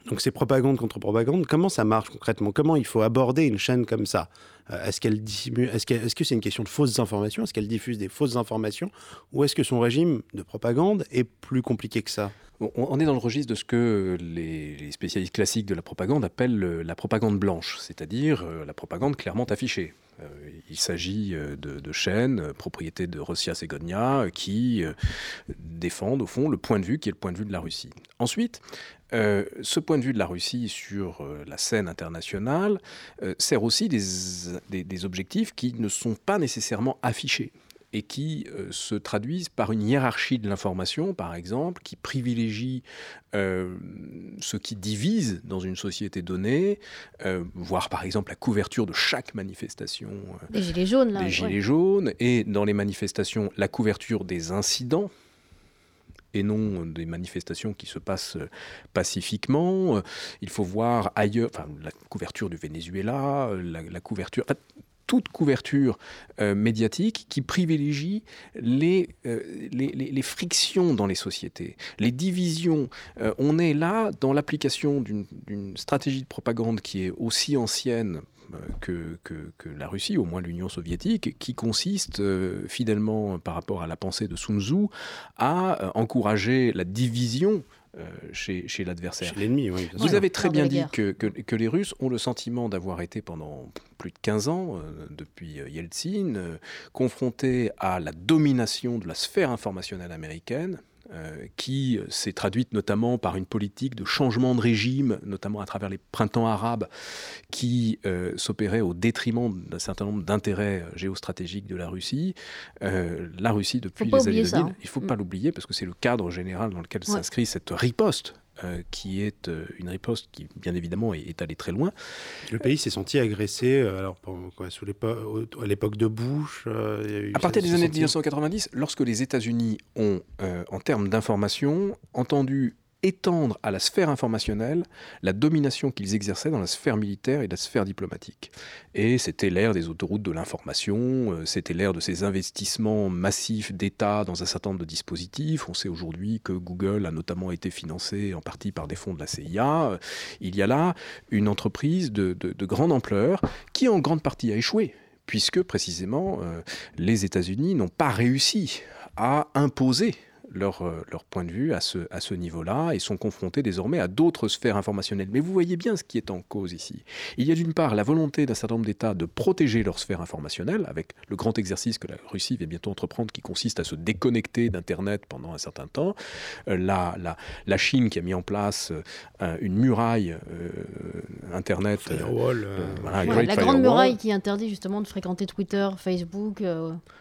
Donc c'est propagande contre propagande. Comment ça marche concrètement? Comment il faut aborder une chaîne comme ça? Euh, Est-ce qu'elle est-ce, est-ce que c'est une question de fausses informations? Est-ce qu'elle diffuse des fausses informations? Ou est-ce que son régime de propagande est plus compliqué que ça? On est dans le registre de ce que les spécialistes classiques de la propagande appellent la propagande blanche, c'est-à-dire euh, la propagande clairement affichée. Euh, il s'agit de, chaînes, propriétés de Rossia Segonia, qui défendent au fond le point de vue qui est le point de vue de la Russie. Ensuite, euh, ce point de vue de la Russie sur euh, la scène internationale euh, sert aussi des, objectifs qui ne sont pas nécessairement affichés et qui se traduisent par une hiérarchie de l'information, par exemple, qui privilégie ce qui divise dans une société donnée, voire par exemple la couverture de chaque manifestation. des gilets jaunes, là. Des gilets jaunes, et dans les manifestations, la couverture des incidents et non des manifestations qui se passent euh, pacifiquement. Euh, il faut voir ailleurs, enfin, la couverture du Venezuela, euh, la, couverture, toute couverture médiatique qui privilégie les, les, frictions dans les sociétés, les divisions. on est là dans l'application d'une stratégie de propagande qui est aussi ancienne que, la Russie, au moins l'Union soviétique, qui consiste euh, fidèlement par rapport à la pensée de Sun Tzu à euh, encourager la division euh, chez, chez l'adversaire. l'ennemi, oui. Vous avez très bien dit que, que, les Russes ont le sentiment d'avoir été pendant plus de 15 ans, depuis Yeltsin, confrontés à la domination de la sphère informationnelle américaine, euh, qui s'est traduite notamment par une politique de changement de régime, notamment à travers les printemps arabes, qui euh, s'opérait au détriment d'un certain nombre d'intérêts géostratégiques de la Russie. Euh, la Russie, depuis les années 2000, hein. il ne faut pas mm. l'oublier, parce que c'est le cadre général dans lequel s'inscrit cette riposte euh, qui est euh, une riposte qui, bien évidemment, est, allée très loin. Le pays s'est senti agressé euh, alors, sous à l'époque de Bush. à partir des années 1990, lorsque les États-Unis ont, en termes d'information, entendu étendre à la sphère informationnelle la domination qu'ils exerçaient dans la sphère militaire et la sphère diplomatique. Et c'était l'ère des autoroutes de l'information, euh, c'était l'ère de ces investissements massifs d'État dans un certain nombre de dispositifs. On sait aujourd'hui que Google a notamment été financé en partie par des fonds de la CIA. Il y a là une entreprise de, de grande ampleur qui en grande partie a échoué puisque précisément euh, les États-Unis n'ont pas réussi à imposer leur, euh, leur, point de vue à ce, à ce niveau-là et sont confrontés désormais à d'autres sphères informationnelles. Mais vous voyez bien ce qui est en cause ici. Il y a d'une part la volonté d'un certain nombre d'États de protéger leur sphère informationnelle, avec le grand exercice que la Russie va bientôt entreprendre qui consiste à se déconnecter d'Internet pendant un certain temps. Euh, la, la, la, Chine qui a mis en place euh, une muraille Internet. Firewall, voilà, la grande muraille qui interdit justement de fréquenter Twitter, Facebook.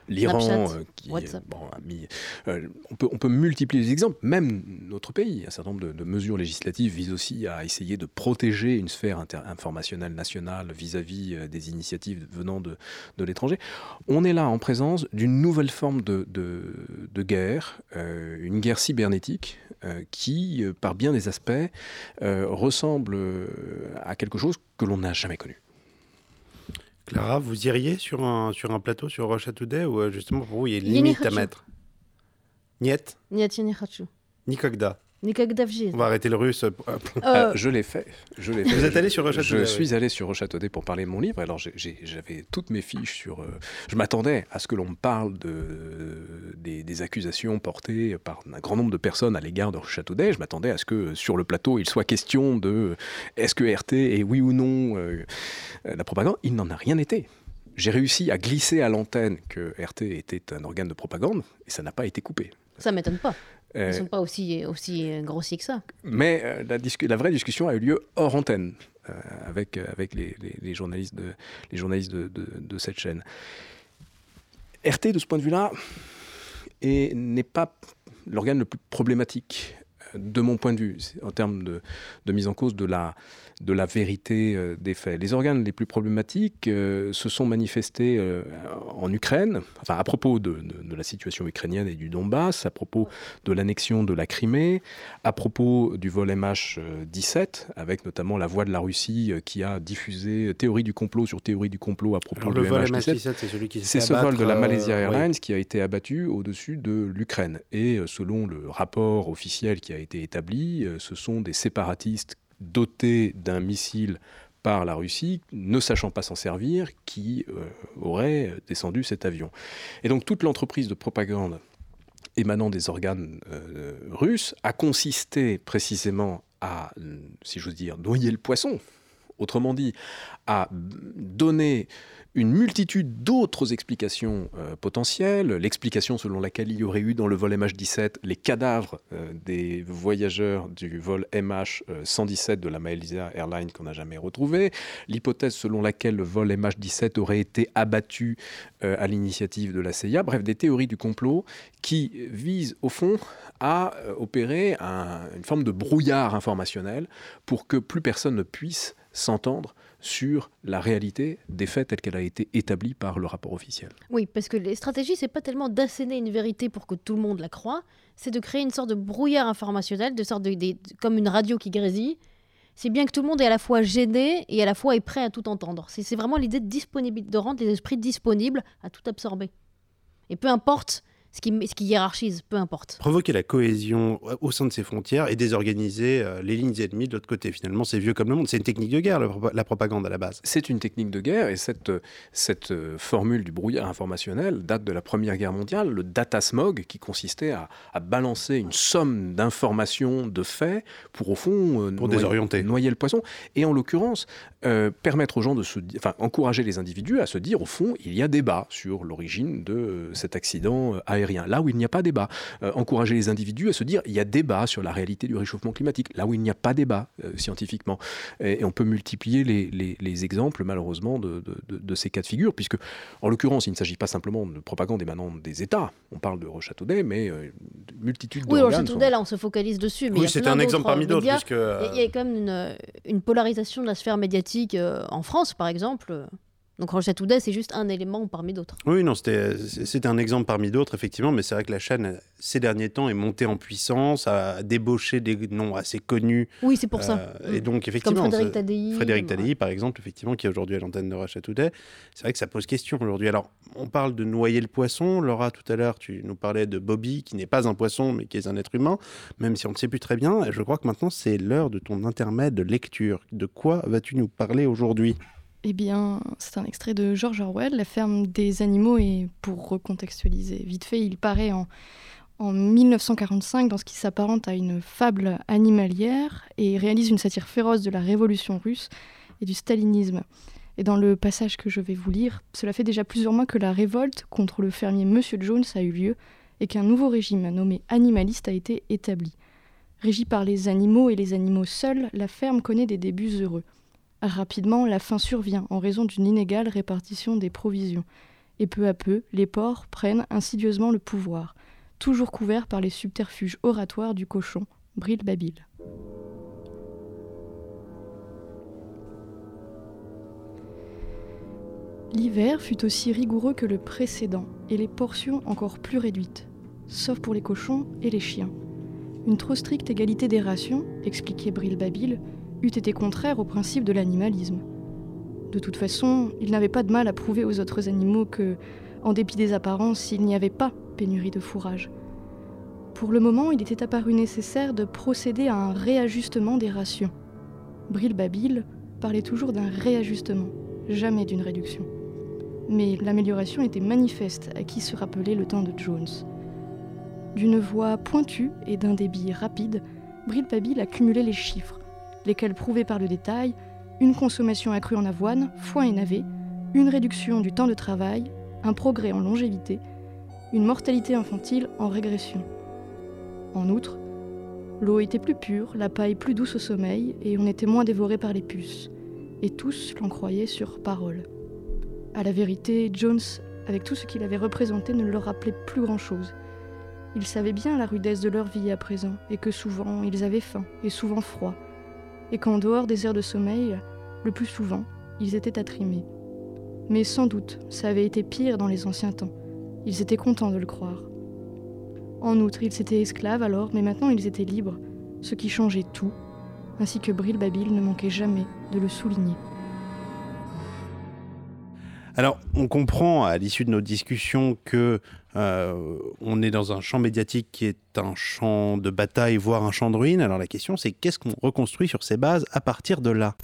L'Iran qui bon, a mis. on peut on peut multiplier les exemples, même notre pays. Un certain nombre de, mesures législatives visent aussi à essayer de protéger une sphère informationnelle nationale vis-à-vis euh, des initiatives venant de, l'étranger. On est là en présence d'une nouvelle forme de, guerre, euh, une guerre cybernétique euh, qui, par bien des aspects, ressemble à quelque chose que l'on n'a jamais connu. Clara, vous iriez sur un, sur un plateau sur Russia Today ou justement pour vous il y a une limite à mettre? Niet Нет, я не хочу. Никогда. Никогда в жизни. On va arrêter le russe. Euh, je l'ai fait. Je l'ai Vous êtes allé sur Rochataudet Je suis allé sur Rochataudet pour parler de mon livre. Alors j'avais toutes mes fiches sur. Euh, je m'attendais à ce que l'on me parle de, des, des, accusations portées par un grand nombre de personnes à l'égard de Rochataudet. Je m'attendais à ce que sur le plateau il soit question de est-ce que RT est oui ou non euh, la propagande. Il n'en a rien été j'ai réussi à glisser à l'antenne que RT était un organe de propagande et ça n'a pas été coupé. Ça m'étonne pas. Ils ne euh, sont pas aussi, aussi grossiers que ça. Mais euh, la, la, vraie discussion a eu lieu hors antenne, euh, avec, avec les, les, journalistes, de, les journalistes de, de, cette chaîne. RT, de ce point de vue-là, n'est pas l'organe le plus problématique, de mon point de vue, en termes de, mise en cause de la, de la vérité euh, des faits. Les organes les plus problématiques euh, se sont manifestés euh, en Ukraine, enfin à propos de, la situation ukrainienne et du Donbass, à propos de l'annexion de la Crimée, à propos du vol MH17, avec notamment la voix de la Russie qui a diffusé théorie du complot sur théorie du complot à propos du MH17. c'est celui qui C'est ce vol de la Malaysia Airlines qui a été abattu au-dessus de l'Ukraine. Et selon le rapport officiel qui a été établi, ce sont des séparatistes doté d'un missile par la Russie, ne sachant pas s'en servir, qui euh, aurait descendu cet avion. Et donc toute l'entreprise de propagande émanant des organes euh, russes a consisté précisément à, si j'ose dire, noyer le poisson, autrement dit, à donner une multitude d'autres explications euh, potentielles. L'explication selon laquelle il y aurait eu dans le vol MH17 les cadavres euh, des voyageurs du vol MH117 euh, de la Malaysia Airlines qu'on n'a jamais retrouvé. L'hypothèse selon laquelle le vol MH17 aurait été abattu à l'initiative de la CIA. Bref, des théories du complot qui visent au fond à opérer une forme de brouillard informationnel pour que plus personne ne puisse s'entendre sur la réalité des faits telle qu'elle a été établie par le rapport officiel. Oui, parce que les stratégies, c'est pas tellement d'asséner une vérité pour que tout le monde la croie, c'est de créer une sorte de brouillard informationnel, de sorte de, comme une radio qui grésille. C'est bien que tout le monde est à la fois gêné et à la fois est prêt à tout entendre. C'est vraiment l'idée de, de rendre les esprits disponibles à tout absorber. Et peu importe ce qui, ce qui hiérarchise, peu importe. Provoquer la cohésion au sein de ses frontières et désorganiser euh, les lignes ennemies de l'autre côté. Finalement, c'est vieux comme le monde. C'est une technique de guerre, la propagande à la base. C'est une technique de guerre et cette, cette euh, formule du brouillard informationnel date de la Première Guerre mondiale, le data smog, qui consistait à, à balancer une somme d'informations, de faits, pour au fond euh, pour noyer, désorienter. noyer le poisson. Et en l'occurrence, permettre aux gens de se. Enfin, encourager les individus à se dire, au fond, il y a débat sur l'origine de cet accident aérien rien. là où il n'y a pas débat. Euh, encourager les individus à se dire il y a débat sur la réalité du réchauffement climatique, là où il n'y a pas débat euh, scientifiquement. Et, on peut multiplier les, exemples, malheureusement, de, ces cas de figure, puisque, en l'occurrence, il ne s'agit pas simplement de propagande émanant des États. On parle de Rochataudet, mais euh, multitude Oui, Rochataudet, là, on se focalise dessus. Mais oui, c'est un exemple parmi d'autres. Puisque... Il y a quand même une, polarisation de la sphère médiatique en France, par exemple Donc Russia Today, c'est juste un élément parmi d'autres. Oui, non, c'était un exemple parmi d'autres, effectivement, mais c'est vrai que la chaîne, ces derniers temps, est montée en puissance, a débauché des noms assez connus. Oui, c'est pour ça. Euh, et donc, effectivement. Comme Frédéric Tadei. Frédéric Tadei, par exemple, effectivement, qui est aujourd'hui à l'antenne de Russia Today. C'est vrai que ça pose question aujourd'hui. Alors, on parle de noyer le poisson. Laura, tout à l'heure, tu nous parlais de Bobby, qui n'est pas un poisson, mais qui est un être humain, même si on ne sait plus très bien. Je crois que maintenant, c'est l'heure de ton intermède de lecture. De quoi vas-tu nous parler aujourd'hui? Eh bien, c'est un extrait de George Orwell, La ferme des animaux, et pour recontextualiser vite fait, il paraît en, en 1945 dans ce qui s'apparente à une fable animalière et réalise une satire féroce de la révolution russe et du stalinisme. Et dans le passage que je vais vous lire, cela fait déjà plusieurs mois que la révolte contre le fermier Monsieur Jones a eu lieu et qu'un nouveau régime nommé animaliste a été établi. Régi par les animaux et les animaux seuls, la ferme connaît des débuts heureux. Rapidement, la faim survient en raison d'une inégale répartition des provisions. Et peu à peu, les porcs prennent insidieusement le pouvoir, toujours couverts par les subterfuges oratoires du cochon, Bril Babil. L'hiver fut aussi rigoureux que le précédent, et les portions encore plus réduites, sauf pour les cochons et les chiens. Une trop stricte égalité des rations, expliquait Bril Babil, eût été contraire au principe de l'animalisme. De toute façon, il n'avait pas de mal à prouver aux autres animaux que, en dépit des apparences, il n'y avait pas pénurie de fourrage. Pour le moment, il était apparu nécessaire de procéder à un réajustement des rations. Bril Babil parlait toujours d'un réajustement, jamais d'une réduction. Mais l'amélioration était manifeste à qui se rappelait le temps de Jones. D'une voix pointue et d'un débit rapide, Bril Babil accumulait les chiffres, lesquels prouvaient par le détail une consommation accrue en avoine, foin et navet, une réduction du temps de travail, un progrès en longévité, une mortalité infantile en régression. En outre, l'eau était plus pure, la paille plus douce au sommeil, et on était moins dévoré par les puces. Et tous l'en croyaient sur parole. À la vérité, Jones, avec tout ce qu'il avait représenté, ne leur rappelait plus grand-chose. Ils savaient bien la rudesse de leur vie à présent, et que souvent ils avaient faim, et souvent froid, et qu'en dehors des heures de sommeil, le plus souvent, ils étaient attrimés. Mais sans doute, ça avait été pire dans les anciens temps. Ils étaient contents de le croire. En outre, ils étaient esclaves alors, mais maintenant ils étaient libres, ce qui changeait tout, ainsi que Bril Babil ne manquait jamais de le souligner. Alors, on comprend à l'issue de nos discussions que euh, on est dans un champ médiatique qui est un champ de bataille, voire un champ de ruine. Alors la question, c'est qu'est-ce qu'on reconstruit sur ces bases à partir de là?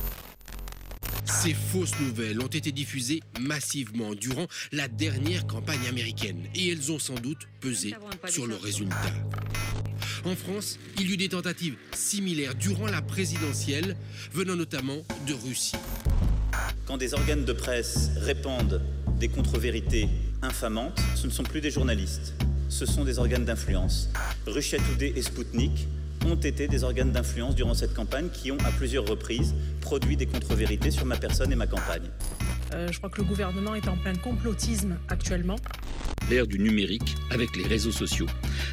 Ces fausses nouvelles ont été diffusées massivement durant la dernière campagne américaine et elles ont sans doute pesé sur le résultat. En France, il y eut des tentatives similaires durant la présidentielle, venant notamment de Russie. Quand des organes de presse répandent des contre-vérités infamantes, ce ne sont plus des journalistes, ce sont des organes d'influence. Russia et Sputnik ont été des organes d'influence durant cette campagne qui ont à plusieurs reprises produit des contre-vérités sur ma personne et ma campagne. Euh, je crois que le gouvernement est en plein complotisme actuellement. L'ère du numérique, avec les réseaux sociaux,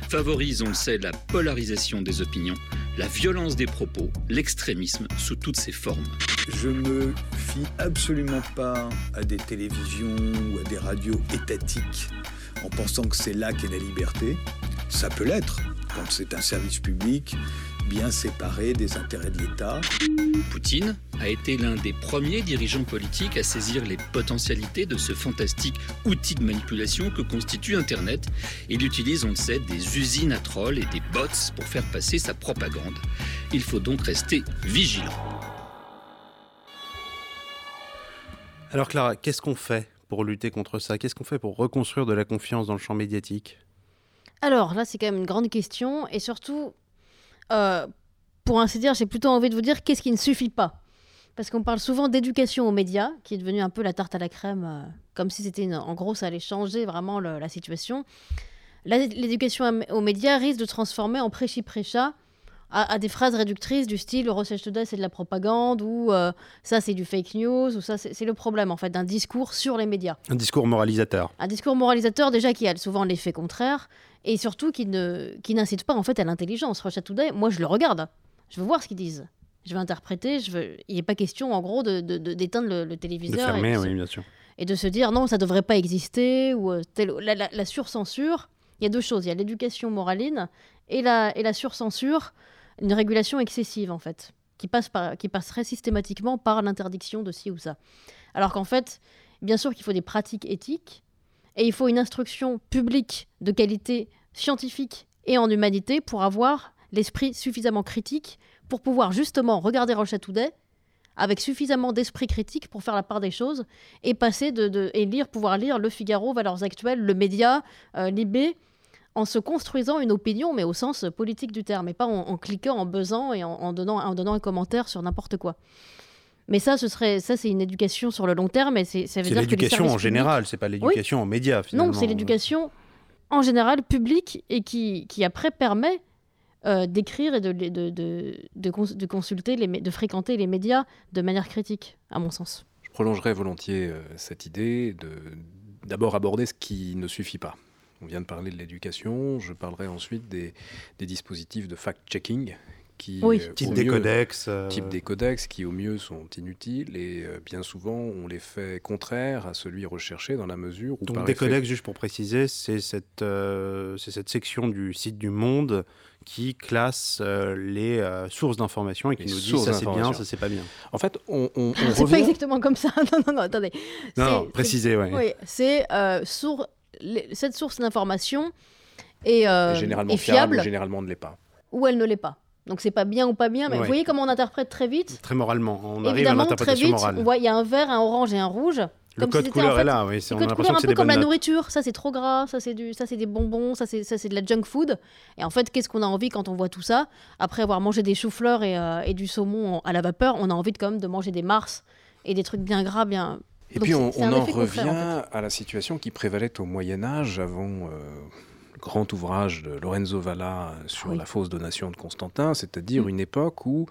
favorise, on le sait, la polarisation des opinions, la violence des propos, l'extrémisme sous toutes ses formes. Je me fie absolument pas à des télévisions ou à des radios étatiques en pensant que c'est là qu'est la liberté. Ça peut l'être quand c'est un service public bien séparé des intérêts de l'État. Poutine a été l'un des premiers dirigeants politiques à saisir les potentialités de ce fantastique outil de manipulation que constitue Internet. Il utilise, on le sait, des usines à trolls et des bots pour faire passer sa propagande. Il faut donc rester vigilant. Alors Clara, qu'est-ce qu'on fait pour lutter contre ça? Qu'est-ce qu'on fait pour reconstruire de la confiance dans le champ médiatique? Alors là, c'est quand même une grande question et surtout, euh, pour ainsi dire, j'ai plutôt envie de vous dire qu'est-ce qui ne suffit pas. Parce qu'on parle souvent d'éducation aux médias, qui est devenue un peu la tarte à la crème, euh, comme si c'était en gros ça allait changer vraiment la situation. L'éducation aux médias risque de transformer en prêchi-prêcha à, des phrases réductrices du style le recherche today c'est de la propagande ou euh, ça c'est du fake news ou ça c'est le problème en fait d'un discours sur les médias. Un discours moralisateur. Un discours moralisateur déjà qui a souvent l'effet contraire et surtout qui ne qui n'incite pas en fait à l'intelligence. Russia Today, moi je le regarde, je veux voir ce qu'ils disent. Je veux interpréter, je veux... il n'est pas question en gros d'éteindre de, de, le, téléviseur. De fermer, oui, bien sûr. et de se dire non, ça ne devrait pas exister, ou euh, la, la, la surcensure. Il y a deux choses, il y a l'éducation moraline et la, et la surcensure, une régulation excessive en fait, qui, passe par, qui passerait systématiquement par l'interdiction de ci ou ça. Alors qu'en fait, bien sûr qu'il faut des pratiques éthiques, et il faut une instruction publique de qualité scientifique et en humanité pour avoir l'esprit suffisamment critique pour pouvoir justement regarder Rocha Toudet avec suffisamment d'esprit critique pour faire la part des choses et passer de, et lire, pouvoir lire Le Figaro, Valeurs Actuelles, Le Média, euh, Libé, en se construisant une opinion, mais au sens politique du terme, et pas en, cliquant, en buzzant et en, donnant, en donnant un commentaire sur n'importe quoi. Mais ça, ce serait, ça, c'est une éducation sur le long terme. Et c'est, ça veut dire l'éducation en général, c'est pas l'éducation en médias. Finalement. Non, c'est l'éducation en général publique et qui, après permet euh, d'écrire et de, consulter, de fréquenter les médias de manière critique, à mon sens. Je prolongerai volontiers euh, cette idée de d'abord aborder ce qui ne suffit pas. On vient de parler de l'éducation, je parlerai ensuite des dispositifs de fact-checking qui oui. Euh, type des codex, type des codex qui au mieux sont inutiles et bien souvent on les fait contraires à celui recherché dans la mesure où donc des codex juste pour préciser c'est cette c'est cette section du site du Monde qui classe euh, les euh, sources d'information et qui nous dit ça c'est bien, ça c'est pas bien. En fait, on, on, c'est pas exactement comme ça. [LAUGHS] non, non, non, attendez. Non, préciser, ouais. Oui, c'est euh, cette source d'information est, généralement fiable, généralement ne l'est pas. Ou elle ne l'est pas. Donc c'est pas bien ou pas bien, mais vous voyez comment on interprète très vite. Très moralement, on arrive Évidemment, à très vite, il y a un vert, un orange et un rouge. Le code couleur est là, oui. Le code couleur un peu comme la nourriture. Ça, c'est trop gras. Ça, c'est du, ça, c'est des bonbons. Ça, c'est, ça, c'est de la junk food. Et en fait, qu'est-ce qu'on a envie quand on voit tout ça? Après avoir mangé des choux-fleurs et, euh, et, du saumon à la vapeur, on a envie de, quand même de manger des mars et des trucs bien gras, bien. Et puis on, en revient à la situation qui prévalait au Moyen Âge avant. Euh, grand ouvrage de Lorenzo Valla sur la fausse donation de Constantin, c'est-à-dire mm. une époque où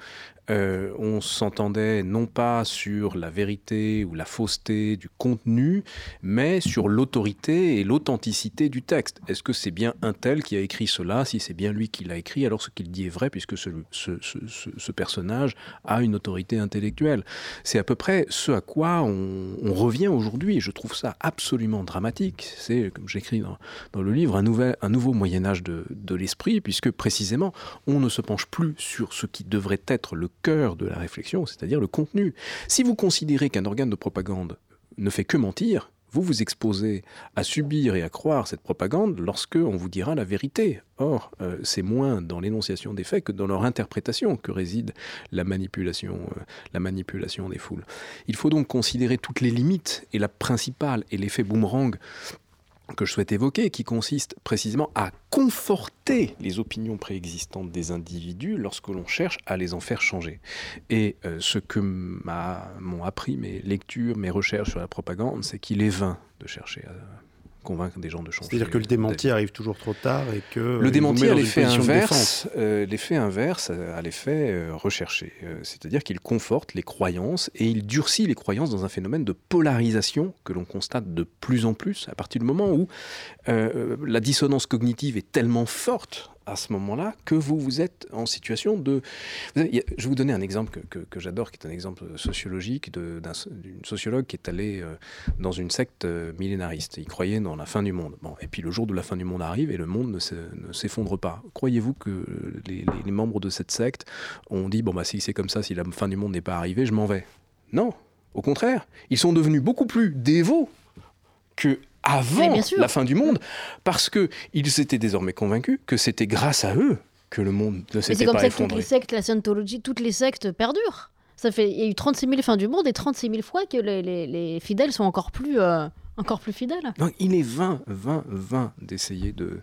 euh, on s'entendait non pas sur la vérité ou la fausseté du contenu, mais sur l'autorité et l'authenticité du texte. Est-ce que c'est bien un tel qui a écrit cela? Si c'est bien lui qui l'a écrit, alors ce qu'il dit est vrai, puisque ce, personnage a une autorité intellectuelle. C'est à peu près ce à quoi on, revient aujourd'hui, je trouve ça absolument dramatique. C'est, comme j'écris dans, dans, le livre, un, nouvel, un nouveau Moyen Âge de, de l'esprit, puisque précisément, on ne se penche plus sur ce qui devrait être le cœur de la réflexion, c'est-à-dire le contenu. Si vous considérez qu'un organe de propagande ne fait que mentir, vous vous exposez à subir et à croire cette propagande lorsque on vous dira la vérité. Or, euh, c'est moins dans l'énonciation des faits que dans leur interprétation que réside la manipulation, euh, la manipulation des foules. Il faut donc considérer toutes les limites et la principale est l'effet boomerang que je souhaite évoquer, qui consiste précisément à conforter les opinions préexistantes des individus lorsque l'on cherche à les en faire changer. Et euh, ce que m'ont appris mes lectures, mes recherches sur la propagande, c'est qu'il est vain de chercher à convaincre des gens de changer. C'est-à-dire que le démenti arrive toujours trop tard et que le démenti a l'effet inverse. Euh, l'effet inverse a l'effet euh, recherché, euh, c'est-à-dire qu'il conforte les croyances et il durcit les croyances dans un phénomène de polarisation que l'on constate de plus en plus à partir du moment où la dissonance cognitive est tellement forte à ce moment-là que vous vous êtes en situation de... Je vais vous donner un exemple que, j'adore, qui est un exemple sociologique d'une sociologue qui est allée euh, dans une secte euh, millénariste. Il croyait dans la fin du monde. Bon, et puis le jour de la fin du monde arrive et le monde ne s'effondre pas. Croyez-vous que les, membres de cette secte ont dit, bon, bah, si c'est comme ça, si la fin du monde n'est pas arrivée, je m'en vais? Non, au contraire, ils sont devenus beaucoup plus dévots que avant la fin du monde, parce qu'ils étaient désormais convaincus que c'était grâce à eux que le monde ne s'était pas effondré. C'est comme ça que toutes les sectes, la scientologie, toutes les sectes perdurent. Ça fait, il y a eu 36 000 fins du monde et 36 000 fois que les, les, fidèles sont encore plus, euh, encore plus fidèles. Donc il est vain, vain, vain d'essayer de,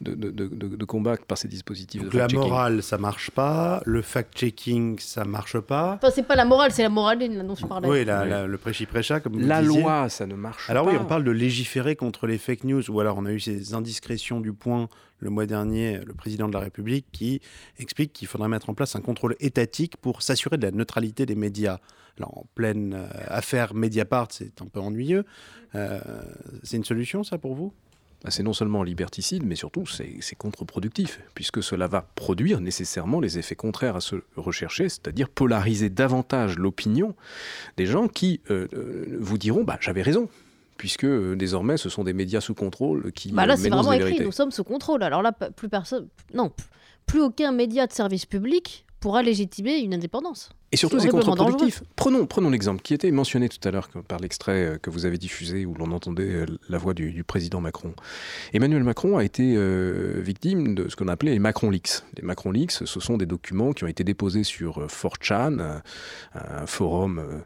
de, de, de, combattre par ces dispositifs Donc, La morale, ça marche pas. Le fact-checking, ça marche pas. Enfin, c'est pas la morale, c'est la morale dont je parlais. Oui, le prêchi-prêcha, comme vous La loi, ça ne marche alors, pas. Alors oui, on parle de légiférer contre les fake news, ou alors on a eu ces indiscrétions du point le mois dernier, le président de la République qui explique qu'il faudrait mettre en place un contrôle étatique pour s'assurer de la neutralité des médias. En pleine euh, affaire Mediapart, c'est un peu ennuyeux. Euh, c'est une solution, ça, pour vous? Bah, c'est non seulement liberticide, mais surtout c'est contre-productif, puisque cela va produire nécessairement les effets contraires à ceux recherchés, c'est-à-dire polariser davantage l'opinion des gens qui euh, vous diront bah, j'avais raison, puisque euh, désormais ce sont des médias sous contrôle qui bah là c'est vraiment écrit vérités. nous sommes sous contrôle alors là plus personne non plus aucun média de service public pourra légitimer une indépendance et surtout, c'est contre-productif. Prenons, prenons l'exemple qui était mentionné tout à l'heure par l'extrait euh, que vous avez diffusé où l'on entendait euh, la voix du, du, président Macron. Emmanuel Macron a été euh, victime de ce qu'on appelait les Macron Leaks. Les Macron Leaks, ce sont des documents qui ont été déposés sur 4chan, un, forum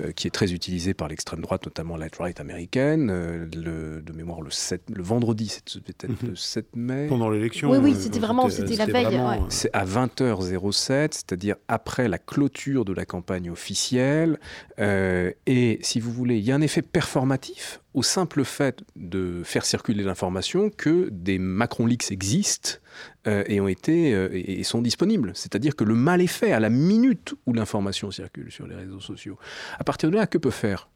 euh, qui est très utilisé par l'extrême droite, notamment la right américaine. Euh, le, de mémoire, le, 7, le vendredi, c'était peut-être le 7 mai. Pendant l'élection. Oui, oui, c'était vraiment c'était la veille. Ouais. C'est à 20h07, c'est-à-dire après la clôture de la campagne officielle. Euh, et si vous voulez, il y a un effet performatif au simple fait de faire circuler l'information que des Macron Leaks existent euh, et ont été euh, et sont disponibles. C'est-à-dire que le mal est fait à la minute où l'information circule sur les réseaux sociaux. À partir de là, que peut faire,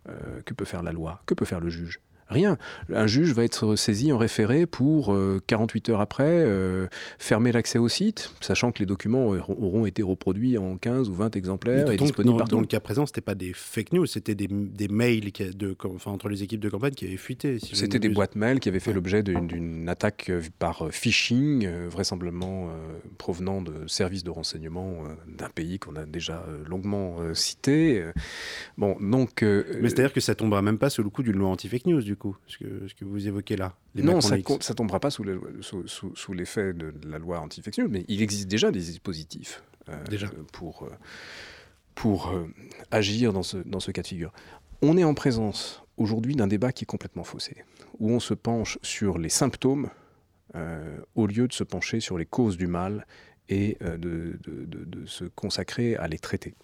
que peut faire la loi? Que peut faire le juge? Rien. Un juge va être saisi en référé pour, euh, 48 heures après, euh, fermer l'accès au site, sachant que les documents auront été reproduits en 15 ou 20 exemplaires et disponibles dans, partout. Dans le cas présent, ce n'était pas des fake news, c'était des, des, mails qui, de, enfin, entre les équipes de campagne qui avaient fuité. Si c'était des boîtes mails qui avaient fait l'objet d'une attaque euh, par phishing, euh, vraisemblablement euh, provenant de services de renseignement euh, d'un pays qu'on a déjà euh, longuement cité. Bon, donc... Mais c'est-à-dire que ça tombera même pas sous le coup d'une loi anti-fake news, du coup, ce que, ce que vous évoquez là. non, ça, ça tombera pas sous, le, sous, sous, sous l'effet de la loi news, mais il existe déjà des dispositifs euh, déjà. pour, pour euh, agir dans ce, dans ce cas de figure. On est en présence aujourd'hui d'un débat qui est complètement faussé, où on se penche sur les symptômes euh, au lieu de se pencher sur les causes du mal et euh, de, de, de, de se consacrer à les traiter.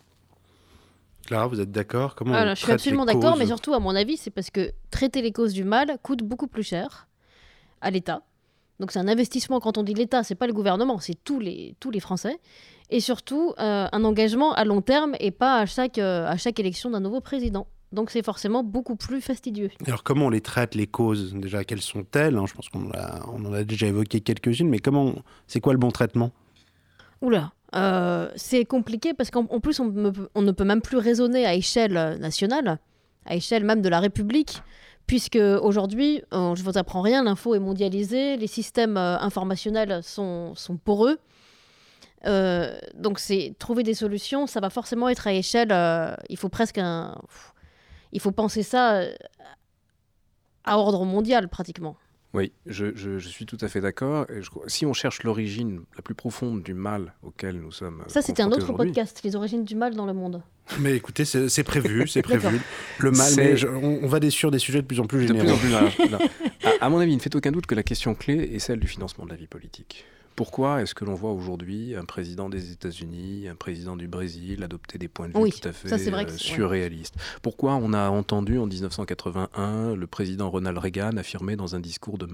Clara, vous êtes d'accord? Comment Alors, Je suis absolument d'accord, mais surtout, à mon avis, c'est parce que traiter les causes du mal coûte beaucoup plus cher à l'État. Donc c'est un investissement, quand on dit l'État, c'est pas le gouvernement, c'est tous les, tous les Français. Et surtout, euh, un engagement à long terme et pas à chaque, euh, à chaque élection d'un nouveau président. Donc c'est forcément beaucoup plus fastidieux. Alors comment on les traite, les causes? Déjà, quelles sont-elles? Hein Je pense qu'on on en a déjà évoqué quelques-unes, mais comment c'est quoi le bon traitement? Oula, euh, c'est compliqué parce qu'en plus, on, ne peut même plus raisonner à échelle nationale, à échelle même de la République, puisque aujourd'hui, euh, je ne vous apprends rien, l'info est mondialisée, les systèmes euh, informationnels sont, poreux. Euh, donc, c'est trouver des solutions, ça va forcément être à échelle. il faut presque. Il faut penser ça à ordre mondial, pratiquement. Oui, je, je, je, suis tout à fait d'accord. Si on cherche l'origine la plus profonde du mal auquel nous sommes. Ça, c'était un autre podcast, les origines du mal dans le monde. Mais écoutez, c'est prévu, c'est prévu. [LAUGHS] Le mal, mais je, on, on, va des sur des sujets de plus en plus généraux. De plus en plus, [LAUGHS] à, à mon avis, il ne fait aucun doute que la question clé est celle du financement de la vie politique. Pourquoi est-ce que l'on voit aujourd'hui un président des États-Unis, un président du Brésil adopter des points de vue oui, tout à fait ça, vrai euh, surréalistes. Pourquoi on a entendu en 1981 le président Ronald Reagan affirmer dans un discours de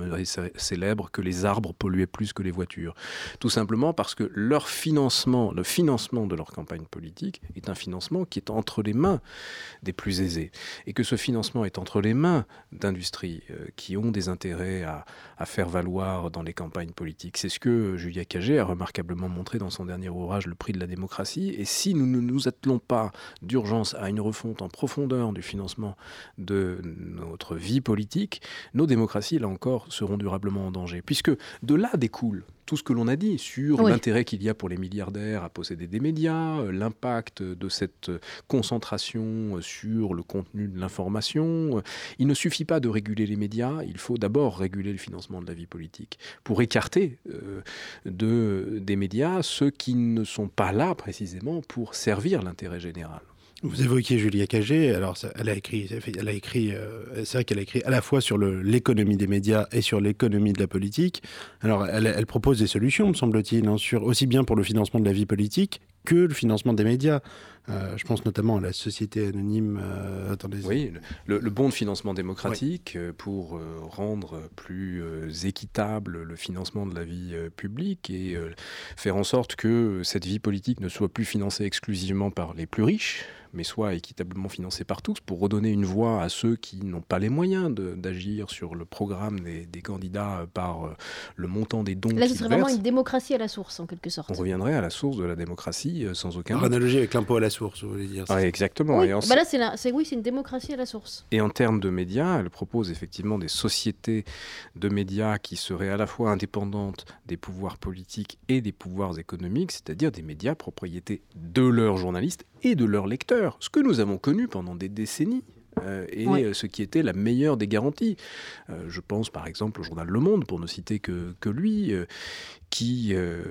célèbre que les arbres polluaient plus que les voitures? Tout simplement parce que leur financement, le financement de leur campagne politique est un financement qui est entre les mains des plus aisés. Et que ce financement est entre les mains d'industries euh, qui ont des intérêts à, à faire valoir dans les campagnes politiques. C'est ce que Julia Cagé a remarquablement montré dans son dernier ouvrage Le prix de la démocratie. Et si nous ne nous attelons pas d'urgence à une refonte en profondeur du financement de notre vie politique, nos démocraties, là encore, seront durablement en danger. Puisque de là découle tout ce que l'on a dit sur oui. l'intérêt qu'il y a pour les milliardaires à posséder des médias, l'impact de cette concentration sur le contenu de l'information. Il ne suffit pas de réguler les médias, il faut d'abord réguler le financement de la vie politique pour écarter euh, de, des médias ceux qui ne sont pas là précisément pour servir l'intérêt général. Vous évoquiez Julia Cagé, alors elle a écrit, elle a écrit, euh, c'est vrai qu'elle a écrit à la fois sur l'économie des médias et sur l'économie de la politique. Alors elle, propose des solutions, me semble-t-il, hein, aussi bien pour le financement de la vie politique que le financement des médias. Euh, je pense notamment à la société anonyme. Euh, attendez. Oui, le, le, bon de financement démocratique pour rendre plus équitable le financement de la vie publique et faire en sorte que cette vie politique ne soit plus financée exclusivement par les plus riches, mais soit équitablement financés par tous, pour redonner une voix à ceux qui n'ont pas les moyens d'agir sur le programme des, candidats par le montant des dons. Là, ce serait vraiment une démocratie à la source, en quelque sorte. On reviendrait à la source de la démocratie sans aucun. Par analogie avec l'impôt à la source, vous voulez dire. Ah, exactement. Oui. Bah là, c'est oui, c'est une démocratie à la source. Et en termes de médias, elle propose effectivement des sociétés de médias qui seraient à la fois indépendantes des pouvoirs politiques et des pouvoirs économiques, c'est-à-dire des médias propriétés de leurs journalistes et de leurs lecteurs, ce que nous avons connu pendant des décennies. Euh, et euh, ce qui était la meilleure des garanties. Euh, je pense par exemple au journal Le Monde, pour ne citer que, que lui, qui euh,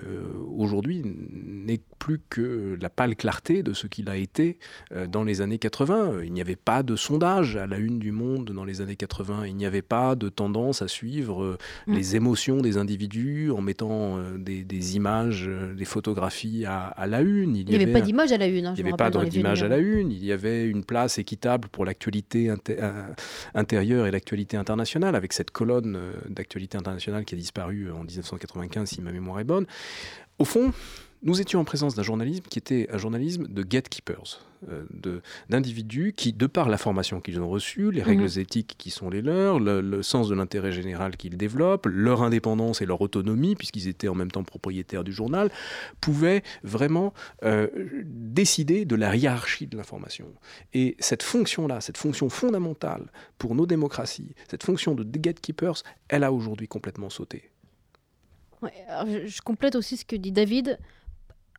aujourd'hui n'est plus que la pâle clarté de ce qu'il a été euh, dans les années 80. Il n'y avait pas de sondage à la une du monde dans les années 80. Il n'y avait pas de tendance à suivre euh, mm. les émotions des individus en mettant des, images, des photographies à, la une. Il n'y avait, pas d'image à la une. Hein, il n'y avait pas d'image à la une. Il y avait une place équitable pour l'actualité intérieure et l'actualité internationale avec cette colonne d'actualité internationale qui a disparu en 1995, si ma mémoire est bonne. Au fond, nous étions en présence d'un journalisme qui était un journalisme de gatekeepers, euh, d'individus qui, de par la formation qu'ils ont reçue, les règles mhm. éthiques qui sont les leurs, le, sens de l'intérêt général qu'ils développent, leur indépendance et leur autonomie, puisqu'ils étaient en même temps propriétaires du journal, pouvaient vraiment euh, décider de la hiérarchie de l'information. Et cette fonction-là, cette fonction fondamentale pour nos démocraties, cette fonction de gatekeepers, elle a aujourd'hui complètement sauté je, complète aussi ce que dit David.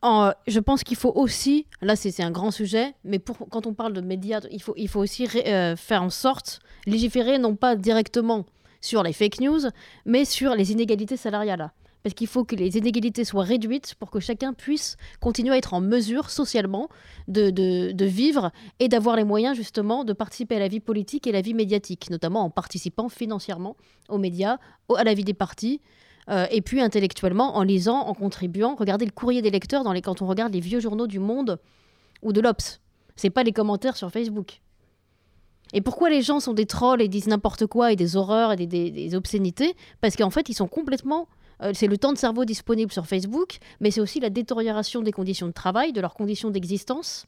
je pense qu'il faut aussi, là c'est un grand sujet, mais quand on parle de médias, il faut, aussi euh, faire en sorte, légiférer non pas directement sur les fake news, mais sur les inégalités salariales. Parce qu'il faut que les inégalités soient réduites pour que chacun puisse continuer à être en mesure socialement de, de vivre et d'avoir les moyens justement de participer à la vie politique et à la vie médiatique, notamment en participant financièrement aux médias, à la vie des partis, euh, et puis intellectuellement en lisant, en contribuant. Regardez le courrier des lecteurs quand on regarde les vieux journaux du Monde ou de l'Obs. C'est pas les commentaires sur Facebook. Et pourquoi les gens sont des trolls et disent n'importe quoi et des horreurs et des, obscénités? Parce qu'en fait, ils sont complètement. Euh, c'est le temps de cerveau disponible sur Facebook, mais c'est aussi la détérioration des conditions de travail, de leurs conditions d'existence.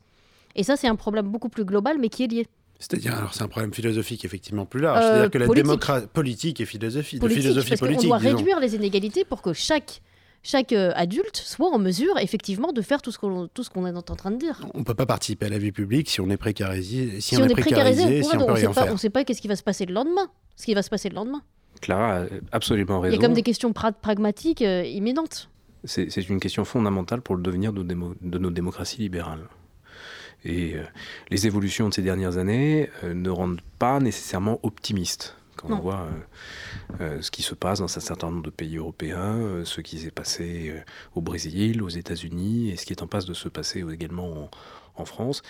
Et ça, c'est un problème beaucoup plus global, mais qui est lié. C'est-à-dire, alors c'est un problème philosophique effectivement plus large. C'est-à-dire euh, que la démocratie politique et philosophie, politique, de philosophie parce politique. On doit réduire les inégalités pour que chaque chaque euh, adulte soit en mesure effectivement de faire tout ce qu'on tout ce qu'on est en train de dire. On ne peut pas participer à la vie publique si on est précarisé, si, on, est précarisé, si on, peut rien pas, faire. On ne sait pas qu'est-ce qui va se passer le lendemain. Ce qui va se passer le lendemain. Clara a absolument raison. Il y a comme des questions pragmatiques euh, imminentes. C'est une question fondamentale pour le devenir de, de nos démocraties libérales. Et euh, les évolutions de ces dernières années euh, ne rendent pas nécessairement optimistes. Quand on voit euh, ce qui se passe dans un certain nombre de pays européens, ce qui s'est passé au Brésil, aux États-Unis, et ce qui est en passe de se passer également en, France,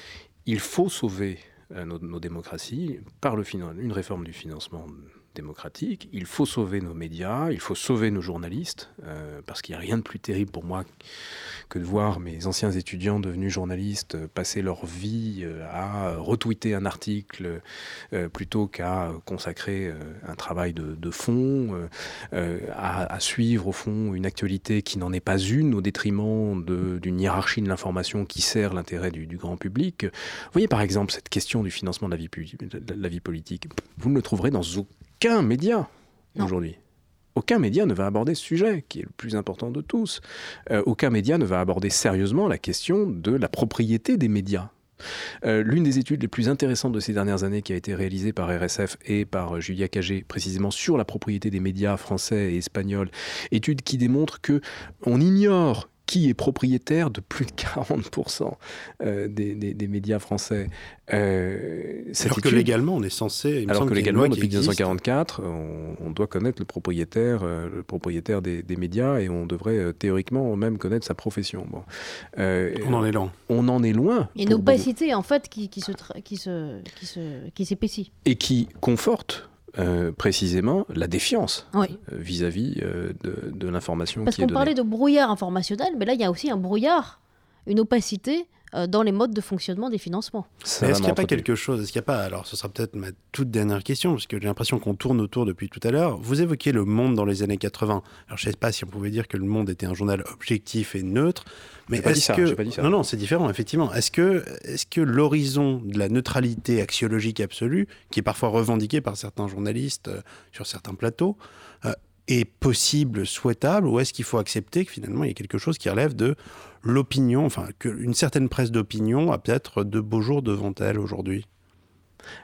il faut sauver nos, nos, démocraties par le une réforme du financement Il faut sauver nos médias, il faut sauver nos journalistes, euh, parce qu'il n'y a rien de plus terrible pour moi que de voir mes anciens étudiants devenus journalistes passer leur vie euh, à retweeter un article euh, plutôt qu'à consacrer un travail de, fond, à, suivre au fond une actualité qui n'en est pas une au détriment d'une hiérarchie de l'information qui sert l'intérêt du, grand public. Voyez par exemple cette question du financement de la vie, de la vie politique, vous ne le trouverez dans aucun aucun média aujourd'hui. Aucun média ne va aborder ce sujet, qui est le plus important de tous. Euh, aucun média ne va aborder sérieusement la question de la propriété des médias. Euh, l'une des études les plus intéressantes de ces dernières années qui a été réalisée par RSF et par Julia Cagé, précisément sur la propriété des médias français et espagnols, étude qui démontre que on ignore qui est propriétaire de plus de 40% euh, des, des, médias français. Euh, alors que légalement, on est censé. alors que légalement, depuis 1944, on, doit connaître le propriétaire, euh, le propriétaire des, médias et on devrait théoriquement même connaître sa profession. Bon. on en est loin. On en est loin. Et une opacité, en fait, qui, qui se, qui se, qui se, qui s'épaissit. Et qui conforte euh, précisément la défiance euh, vis-à-vis euh, de, l'information Parce qu'on parlait de brouillard informationnel, mais là, il y a aussi un brouillard, une opacité dans les modes de fonctionnement des financements. Est-ce qu'il n'y a pas quelque chose Est-ce qu'il n'y a pas Alors, ce sera peut-être ma toute dernière question, parce que j'ai l'impression qu'on tourne autour depuis tout à l'heure. Vous évoquiez le monde dans les années 80. Alors, je ne sais pas si on pouvait dire que le monde était un journal objectif et neutre, mais est-ce que pas dit ça. non, non, c'est différent, effectivement. Est-ce que, est-ce que l'horizon de la neutralité axiologique absolue, qui est parfois revendiquée par certains journalistes euh, sur certains plateaux, euh, est possible, souhaitable, ou est-ce qu'il faut accepter que finalement il y a quelque chose qui relève de l'opinion, enfin qu'une certaine presse d'opinion a peut-être de beaux jours devant elle aujourd'hui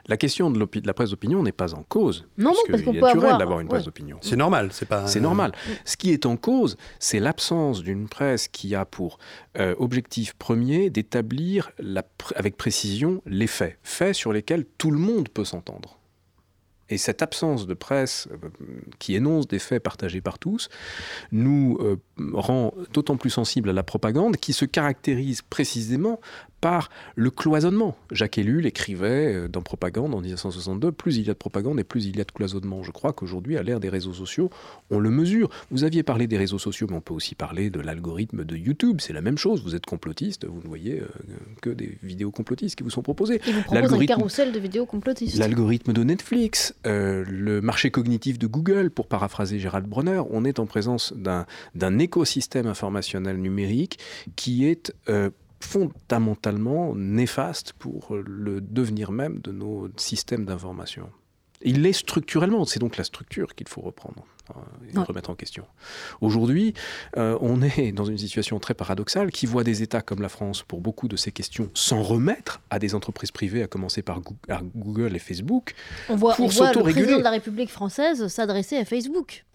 la question de, de la presse d'opinion n'est pas en cause. Non, non, parce qu'on peut avoir... d'avoir une presse d'opinion. C'est normal, c'est pas. C'est normal. Ce qui est en cause, c'est l'absence d'une presse qui a pour euh, objectif premier d'établir avec précision les faits, faits sur lesquels tout le monde peut s'entendre. Et cette absence de presse euh, qui énonce des faits partagés par tous nous euh, rend d'autant plus sensibles à la propagande qui se caractérise précisément par le cloisonnement. Jacques Ellul écrivait euh, dans Propagande en 1962 plus il y a de propagande et plus il y a de cloisonnement. Je crois qu'aujourd'hui, à l'ère des réseaux sociaux, on le mesure. Vous aviez parlé des réseaux sociaux, mais on peut aussi parler de l'algorithme de YouTube. C'est la même chose. Vous êtes complotiste, vous ne voyez euh, que des vidéos complotistes qui vous sont proposées. Il vous propose un carrousel de vidéos complotistes. L'algorithme de Netflix, euh, le marché cognitif de Google, pour paraphraser Gérald Bronner, on est en présence d'un écosystème informationnel numérique qui est fondamentalement néfaste pour le devenir même de nos systèmes d'information. Il l'est structurellement, c'est donc la structure qu'il faut reprendre euh, et remettre en question. Aujourd'hui, euh, on est dans une situation très paradoxale qui voit des États comme la France, pour beaucoup de ces questions, s'en remettre à des entreprises privées, à commencer par Google et Facebook. On voit, on voit le président de la République française s'adresser à Facebook.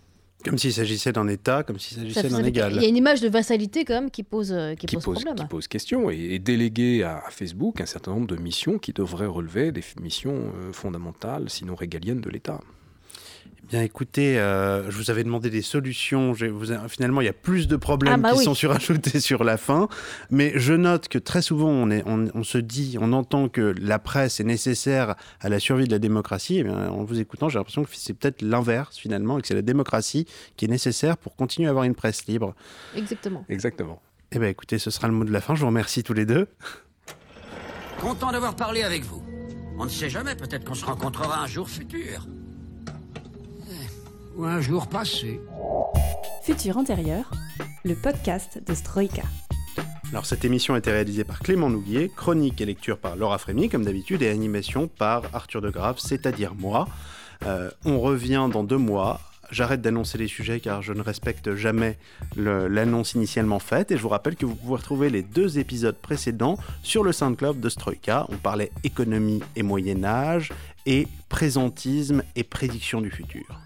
Comme s'il s'agissait d'un État, comme s'il s'agissait d'un égal. Il y a une image de vassalité quand même qui pose, euh, qui, pose, problème. Qui pose question et, déléguer à, Facebook un certain nombre de missions qui devraient relever des missions euh, fondamentales, sinon régaliennes de l'État. Bien écoutez, euh, je vous avais demandé des solutions. Vous, finalement, il y a plus de problèmes ah, bah qui sont surajoutés [LAUGHS] sur la fin. Mais je note que très souvent, on, est, on, se dit, on entend que la presse est nécessaire à la survie de la démocratie. Et eh bien, en vous écoutant, j'ai l'impression que c'est peut-être l'inverse finalement, et que c'est la démocratie qui est nécessaire pour continuer à avoir une presse libre. Exactement. Exactement. Eh bien écoutez, ce sera le mot de la fin. Je vous remercie tous les deux. Content d'avoir parlé avec vous. On ne sait jamais, peut-être qu'on se rencontrera un jour futur un jour passé. Futur antérieur, le podcast de Stroïka. Alors cette émission a été réalisée par Clément Nouguier, chronique et lecture par Laura Frémy comme d'habitude et animation par Arthur de Grave, c'est-à-dire moi. Euh, on revient dans deux mois. J'arrête d'annoncer les sujets car je ne respecte jamais l'annonce initialement faite et je vous rappelle que vous pouvez retrouver les deux épisodes précédents sur le SoundCloud de Stroika. On parlait économie et Moyen Âge et présentisme et prédiction du futur.